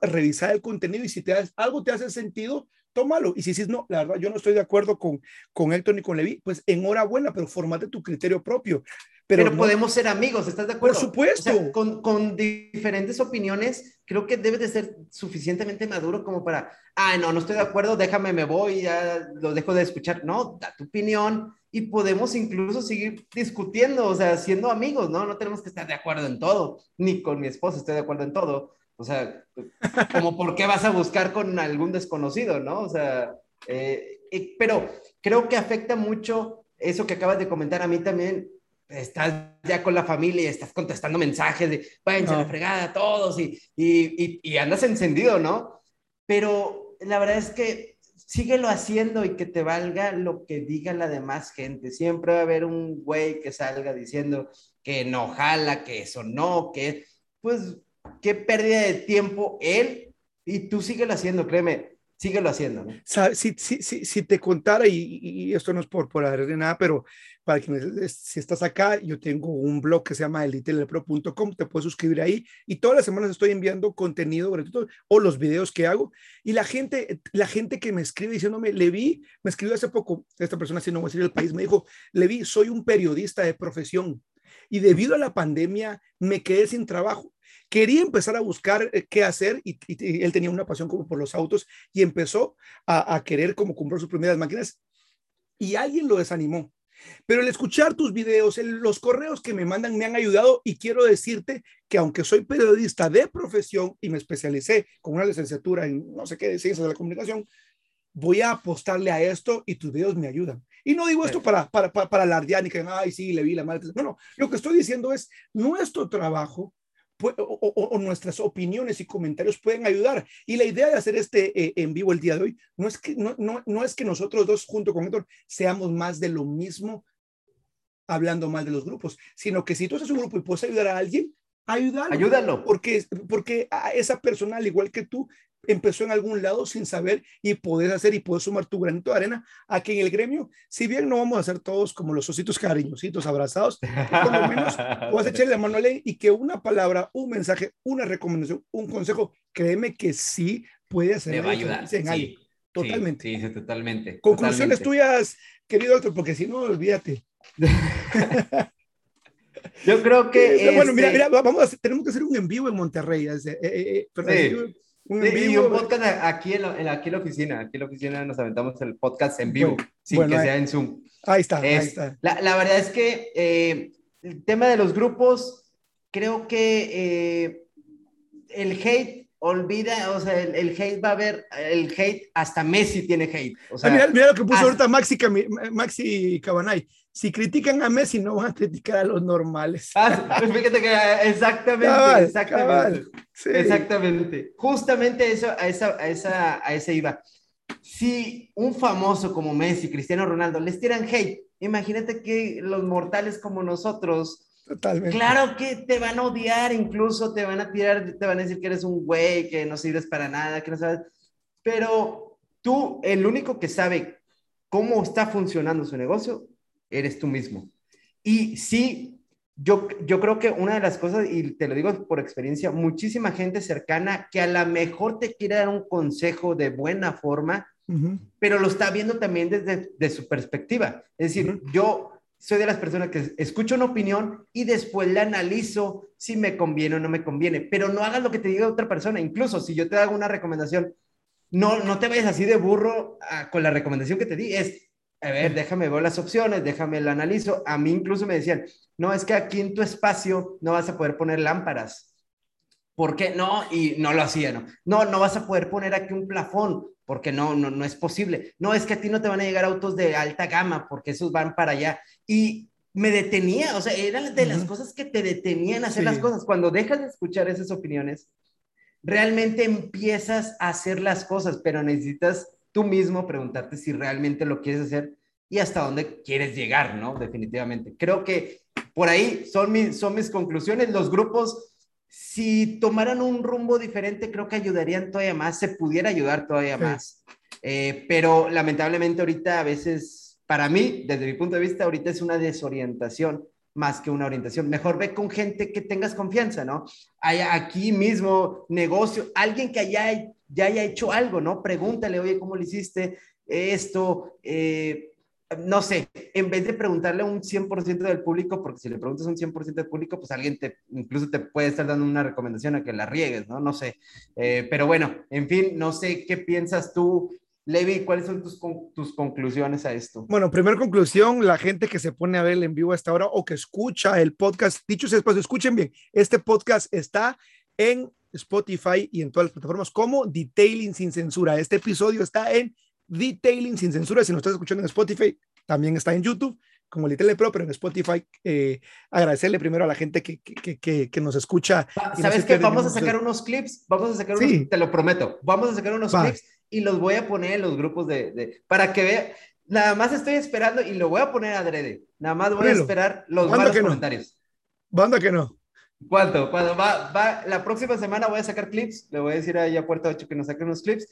revisar el contenido y si te algo te hace sentido, tómalo. Y si dices, no, la verdad, yo no estoy de acuerdo con, con Héctor ni con Levi, pues enhorabuena, pero formate tu criterio propio. Pero, podemos ser amigos, ¿estás de acuerdo? Por supuesto. con, con, diferentes opiniones, creo que debes de ser suficientemente maduro como para, ah, no, no estoy de acuerdo, déjame, me voy, ya lo dejo de escuchar. No, da tu opinión y podemos incluso seguir discutiendo, o sea, siendo amigos, ¿no? No tenemos que estar de acuerdo en todo, ni con mi esposa estoy de acuerdo en todo, o sea, como por qué vas a buscar con algún desconocido, ¿no? O sea, eh, pero creo que afecta mucho eso que acabas de comentar a mí también. Estás ya con la familia y estás contestando mensajes de váyanse a la fregada todos y, y, y, andas encendido, ¿no? Pero la verdad es que síguelo haciendo y que te valga lo que diga la demás gente. Siempre va a haber un güey que salga diciendo que no jala, que eso no, que pues qué pérdida de tiempo él y tú síguelo haciendo, créeme, síguelo haciendo. Si, si, si, si, te contara, y, esto no es por, por de nada, pero para que si estás acá, yo tengo un blog que se llama elitelepro.com, te puedes suscribir ahí y todas las semanas estoy enviando contenido gratuito o los videos que hago y la gente, la gente que me escribe diciéndome, Levi, me escribió hace poco, esta persona, si no voy a decir el país, me dijo, Levi, soy un periodista de profesión y debido a la pandemia me quedé sin trabajo quería empezar a buscar eh, qué hacer y, él tenía una pasión como por los autos y empezó a, querer como comprar sus primeras máquinas y alguien lo desanimó. Pero el escuchar tus videos, los correos que me mandan me han ayudado y quiero decirte que aunque soy periodista de profesión y me especialicé con una licenciatura en no sé qué de ciencias de la comunicación, voy a apostarle a esto y tus videos me ayudan. Y no digo esto para, para, para, para alardear ni que, ay, sí, le vi la madre. No, no, lo que estoy diciendo es, nuestro trabajo o, nuestras opiniones y comentarios pueden ayudar. Y la idea de hacer este eh, en vivo el día de hoy no es, que, no, no, no es que nosotros dos junto con Héctor seamos más de lo mismo hablando mal de los grupos, sino que si tú haces un grupo y puedes ayudar a alguien, ayúdalo. Ayúdalo. Porque, porque a esa persona, al igual que tú, empezó en algún lado sin saber y puedes hacer y puedes sumar tu granito de arena a que en el gremio, si bien no vamos a ser todos como los ositos cariñositos abrazados, por lo menos puedes echarle la mano a ley y que una palabra, un mensaje, una recomendación, un consejo, créeme que sí puede hacer. Me va a ayudar. En Totalmente. Sí, sí, totalmente. Conclusiones tuyas, querido doctor, porque si no, olvídate. Yo creo que. Bueno, mira, este mira, vamos a, tenemos que hacer un en vivo en Monterrey. Eh, eh, eh, un Y un podcast aquí en, la, aquí en la oficina. Aquí en la oficina nos aventamos el podcast en vivo, sin que sea en Zoom. Ahí está, ahí está. La, la, verdad es que eh, el tema de los grupos, creo que eh, el hate olvida, o sea, el, hate va a haber, el hate, hasta Messi tiene hate. O sea, mira, mira, lo que puso ahorita Maxi, Maxi Cabanay si critican a Messi, no van a criticar a los normales. Ah, pues fíjate que exactamente, exactamente. Exactamente. Justamente eso, a esa, a, esa, a ese iba. Si un famoso como Messi, Cristiano Ronaldo, les tiran hate, imagínate que los mortales como nosotros, Totalmente. Claro que te van a odiar, incluso te van a tirar, te van a decir que eres un güey, que no sirves para nada, que no sabes. Pero tú, el único que sabe cómo está funcionando su negocio, eres tú mismo. Y sí, yo, yo creo que una de las cosas, y te lo digo por experiencia, muchísima gente cercana que a lo mejor te quiere dar un consejo de buena forma, pero lo está viendo también desde de su perspectiva. Es decir, yo soy de las personas que escucho una opinión y después la analizo si me conviene o no me conviene, pero no hagas lo que te diga otra persona. Incluso si yo te hago una recomendación, no, no te vayas así de burro con la recomendación que te di. Es, a ver, déjame ver las opciones, déjame la analizo. A mí incluso me decían, no, es que aquí en tu espacio no vas a poder poner lámparas. ¿Por qué? No, y no lo hacía, ¿no? No, no vas a poder poner aquí un plafón, porque no, no, no es posible. No, es que a ti no te van a llegar autos de alta gama, porque esos van para allá. Y me detenía, o sea, eran de las cosas que te detenían a hacer las cosas. Cuando dejas de escuchar esas opiniones, realmente empiezas a hacer las cosas, pero necesitas tú mismo preguntarte si realmente lo quieres hacer y hasta dónde quieres llegar, ¿no? Definitivamente. Creo que por ahí son mis, son mis conclusiones. Los grupos, si tomaran un rumbo diferente, creo que ayudarían todavía más, se pudiera ayudar todavía más. Eh, pero lamentablemente ahorita a veces, para mí, desde mi punto de vista, ahorita es una desorientación más que una orientación. Mejor ve con gente que tengas confianza, ¿no? Hay aquí mismo negocio, alguien que haya, ya haya hecho algo, ¿no? Pregúntale, oye, ¿cómo le hiciste esto? Eh, no sé, en vez de preguntarle a un 100% del público, porque si le preguntas a un 100% del público, pues alguien te, incluso te puede estar dando una recomendación a que la riegues, ¿no? No sé. Eh, pero bueno, en fin, no sé qué piensas tú. Levi, ¿cuáles son tus, tus conclusiones a esto? Bueno, primera conclusión, la gente que se pone a ver el en vivo a esta hora o que escucha el podcast, dicho sea después, escuchen bien, este podcast está en Spotify y en todas las plataformas como Detailing sin censura. Este episodio está en Detailing sin censura. Si nos estás escuchando en Spotify, también está en YouTube como Little Pro, pero en Spotify, eh, agradecerle primero a la gente que, que, que, que nos escucha. ¿Sabes qué? Vamos a sacar unos clips, vamos a sacar unos, te lo prometo, vamos a sacar unos clips y los voy a poner en los grupos de, de para que vea. Nada más estoy esperando y lo voy a poner adrede. Nada más voy a esperar los malos comentarios. Banda que no. ¿Cuánto? Cuando va, va, la próxima semana voy a sacar clips, le voy a decir a Puerta 8 que nos saque unos clips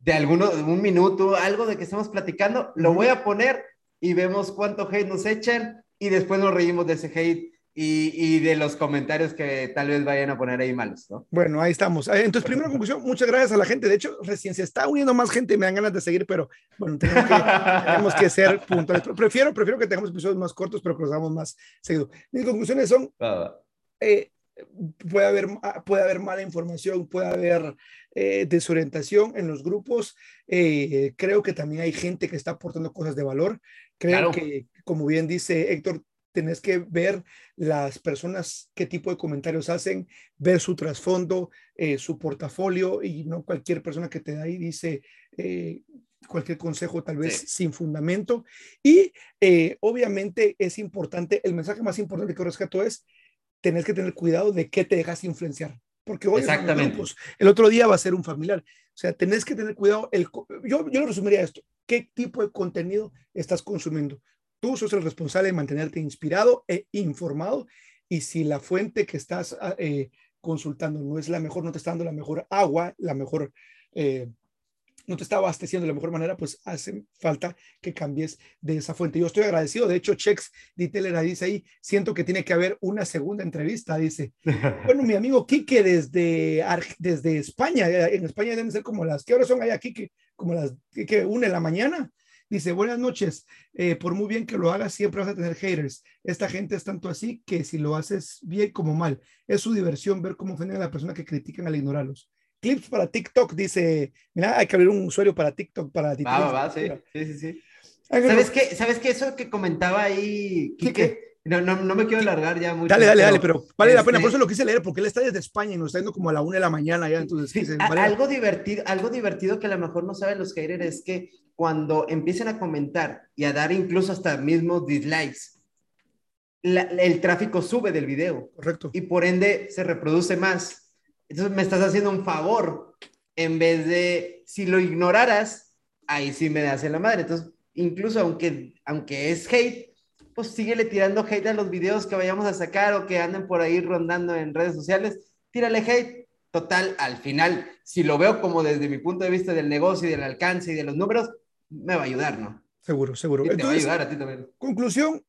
de alguno, de un minuto, algo de que estamos platicando, lo voy a poner y vemos cuánto hate nos echan y después nos reímos de ese hate y, y, de los comentarios que tal vez vayan a poner ahí malos, ¿no? Bueno, ahí estamos. Eh, entonces, primera conclusión, muchas gracias a la gente. De hecho, recién se está uniendo más gente, me dan ganas de seguir, pero bueno, tenemos que, tenemos que ser puntuales. Prefiero, prefiero que tengamos episodios más cortos, pero que los hagamos más seguido. Mis conclusiones son, eh, puede, haber, puede haber mala información, puede haber eh, desorientación en los grupos. Eh, creo que también hay gente que está aportando cosas de valor. Creo que, como bien dice Héctor, tenés que ver las personas, qué tipo de comentarios hacen, ver su trasfondo, eh, su portafolio y no cualquier persona que te da y dice cualquier consejo tal vez sin fundamento. Y obviamente es importante, el mensaje más importante que rescato es, tenés que tener cuidado de qué te dejas influenciar porque hoy Exactamente. el otro día va a ser un familiar. O sea, tenés que tener cuidado. El, yo, yo lo resumiría esto. ¿Qué tipo de contenido estás consumiendo? Tú sos el responsable de mantenerte inspirado e informado. Y si la fuente que estás ah, eh, consultando no es la mejor, no te está dando la mejor agua, la mejor eh, no te está abasteciendo de la mejor manera, pues hace falta que cambies de esa fuente. Yo estoy agradecido. De hecho, Chex Diteller dice ahí, siento que tiene que haber una segunda entrevista, dice. bueno, mi amigo Quique desde, desde España, eh, en España deben ser como las, ¿qué horas son allá, Quique? Como las, que una de la mañana. Dice, buenas noches, eh, por muy bien que lo hagas, siempre vas a tener haters. Esta gente es tanto así que si lo haces bien como mal, es su diversión ver cómo ofenden a la persona que critican al ignorarlos clips para TikTok, dice, mira, hay que abrir un usuario para TikTok para Va, va, va, sí, sí, sí, ¿Sabes qué? ¿Sabes qué? Eso que comentaba ahí, Quique, no, no, no, me quiero alargar ya mucho. Dale, dale, dale, pero vale la pena. Por este eso lo quise leer, porque él está desde España y nos está yendo como a la una de la mañana ya. Entonces, algo, divertido, algo divertido que a lo mejor no saben los haters es que cuando empiecen a comentar y a dar incluso hasta mismos dislikes, el tráfico sube del video. Correcto. Y por ende se reproduce más. Entonces me estás haciendo un favor en vez de, si lo ignoraras, ahí sí me das en la madre. Entonces, incluso aunque, aunque es hate, pues síguele tirando hate a los videos que vayamos a sacar o que anden por ahí rondando en redes sociales. Tírale hate. Total, al final, si lo veo como desde mi punto de vista del negocio y del alcance y de los números, me va a ayudar, ¿no? Seguro, seguro. te va a ayudar a ti también. Conclusión,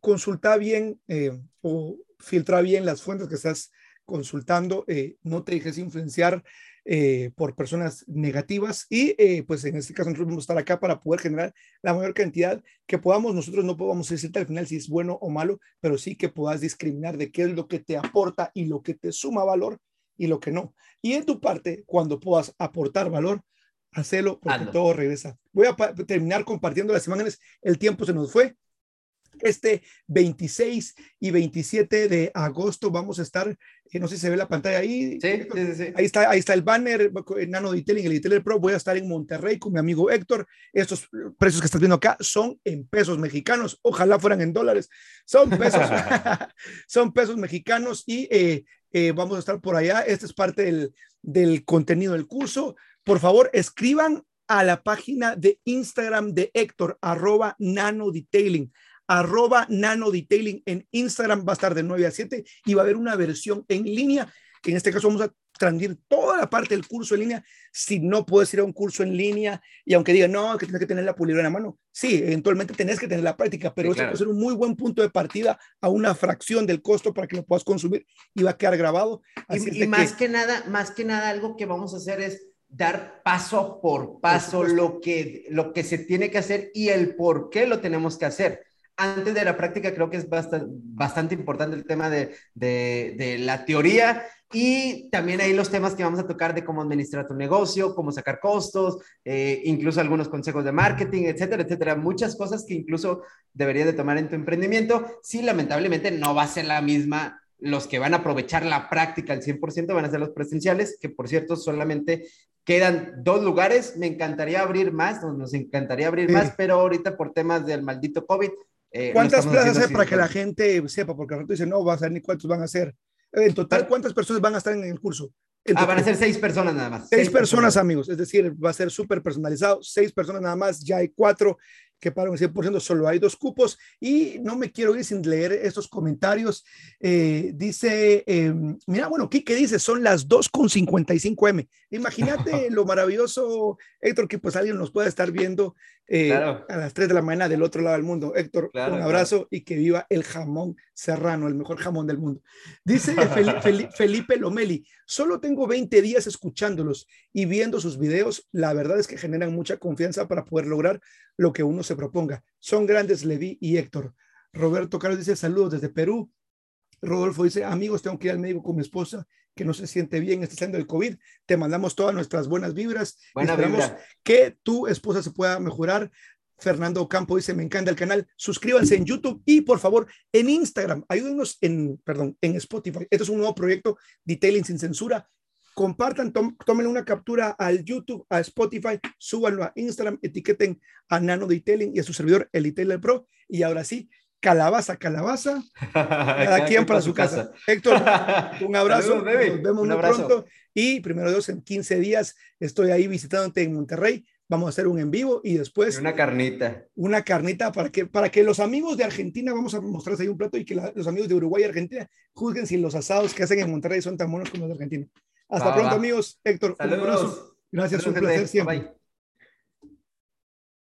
consulta bien eh, o filtra bien las fuentes que estás consultando, eh, no te dejes influenciar eh, por personas negativas y eh, pues en este caso nosotros vamos a estar acá para poder generar la mayor cantidad que podamos. Nosotros no podemos decirte al final si es bueno o malo, pero sí que puedas discriminar de qué es lo que te aporta y lo que te suma valor y lo que no. Y en tu parte, cuando puedas aportar valor, hacelo porque todo regresa. Voy a terminar compartiendo las imágenes. El tiempo se nos fue este 26 y 27 de agosto vamos a estar, eh, no sé si se ve la pantalla ahí. Sí, sí, sí. Ahí está, ahí está el banner, Nano Detailing, el Detailer Pro. Voy a estar en Monterrey con mi amigo Héctor. Estos precios que estás viendo acá son en pesos mexicanos. Ojalá fueran en dólares. Son pesos, son pesos mexicanos y eh, eh, vamos a estar por allá. Este es parte del, del contenido del curso. Por favor, escriban a la página de Instagram de Héctor, arroba Nano Detailing arroba nano detailing en Instagram, va a estar de 9 a 7 y va a haber una versión en línea, que en este caso vamos a transmitir toda la parte del curso en línea. Si no puedes ir a un curso en línea y aunque digan, no, que tienes que tener la pulidora en la mano, sí, eventualmente tenés que tener la práctica, pero sí, esto puede ser un muy buen punto de partida a una fracción del costo para que lo puedas consumir y va a quedar grabado. y, y más que... que nada, más que nada, algo que vamos a hacer es dar paso por paso lo que, lo que se tiene que hacer y el por qué lo tenemos que hacer antes de la práctica creo que es bastante, bastante importante el tema de, de, de, la teoría y también ahí los temas que vamos a tocar de cómo administrar tu negocio, cómo sacar costos, eh, incluso algunos consejos de marketing, etcétera, etcétera. Muchas cosas que incluso deberías de tomar en tu emprendimiento. Sí, lamentablemente no va a ser la misma. Los que van a aprovechar la práctica al 100% van a ser los presenciales, que por cierto solamente quedan dos lugares. Me encantaría abrir más, nos, encantaría abrir sí. más, pero ahorita por temas del maldito COVID eh, ¿Cuántas plazas hay para que la gente sepa? Porque el rato dice, no, va a ser ni cuántos van a ser. En total, ¿cuántas personas van a estar en el curso? Ah, van a ser seis personas nada más. Seis, seis personas, personas, amigos. Es decir, va a ser súper personalizado. Seis personas nada más. Ya hay cuatro que para un 100% solo hay dos cupos y no me quiero ir sin leer estos comentarios. Eh, dice, eh, mira, bueno, ¿qué, ¿qué, dice? Son las 2.55M. Imagínate lo maravilloso, Héctor, que pues alguien nos pueda estar viendo eh, claro. a las 3 de la mañana del otro lado del mundo. Héctor, claro, un abrazo claro. y que viva el jamón serrano, el mejor jamón del mundo. Dice Felipe, Felipe Lomeli, solo tengo 20 días escuchándolos y viendo sus videos. La verdad es que generan mucha confianza para poder lograr lo que uno se proponga. Son grandes Levi y Héctor. Roberto Carlos dice saludos desde Perú. Rodolfo dice, amigos, tengo que ir al médico con mi esposa que no se siente bien, está siendo el COVID. Te mandamos todas nuestras buenas vibras. Buena Esperamos vibra. que tu esposa se pueda mejorar. Fernando Campo dice, me encanta el canal. Suscríbanse en YouTube y por favor en Instagram. Ayúdenos en, perdón, en Spotify. Este es un nuevo proyecto, Detailing sin censura. Compartan, tom, tomen una captura al YouTube, a Spotify, súbanlo a Instagram, etiqueten a Nano Detailing y a su servidor, el Detailer Pro. Y ahora sí, calabaza, calabaza, cada quien para su casa. casa. Héctor, un abrazo, Saludos, nos vemos un muy abrazo. pronto y primero Dios, en 15 días estoy ahí visitándote en Monterrey, vamos a hacer un en vivo y después una carnita. Una carnita para que, para que los amigos de Argentina, vamos a mostrarles ahí un plato y que la, los amigos de Uruguay y Argentina juzguen si los asados que hacen en Monterrey son tan buenos como los de Argentina. Hasta va, pronto, va. amigos. Héctor, Saludos. un abrazo. Gracias, Saludos, un placer siempre. Bye.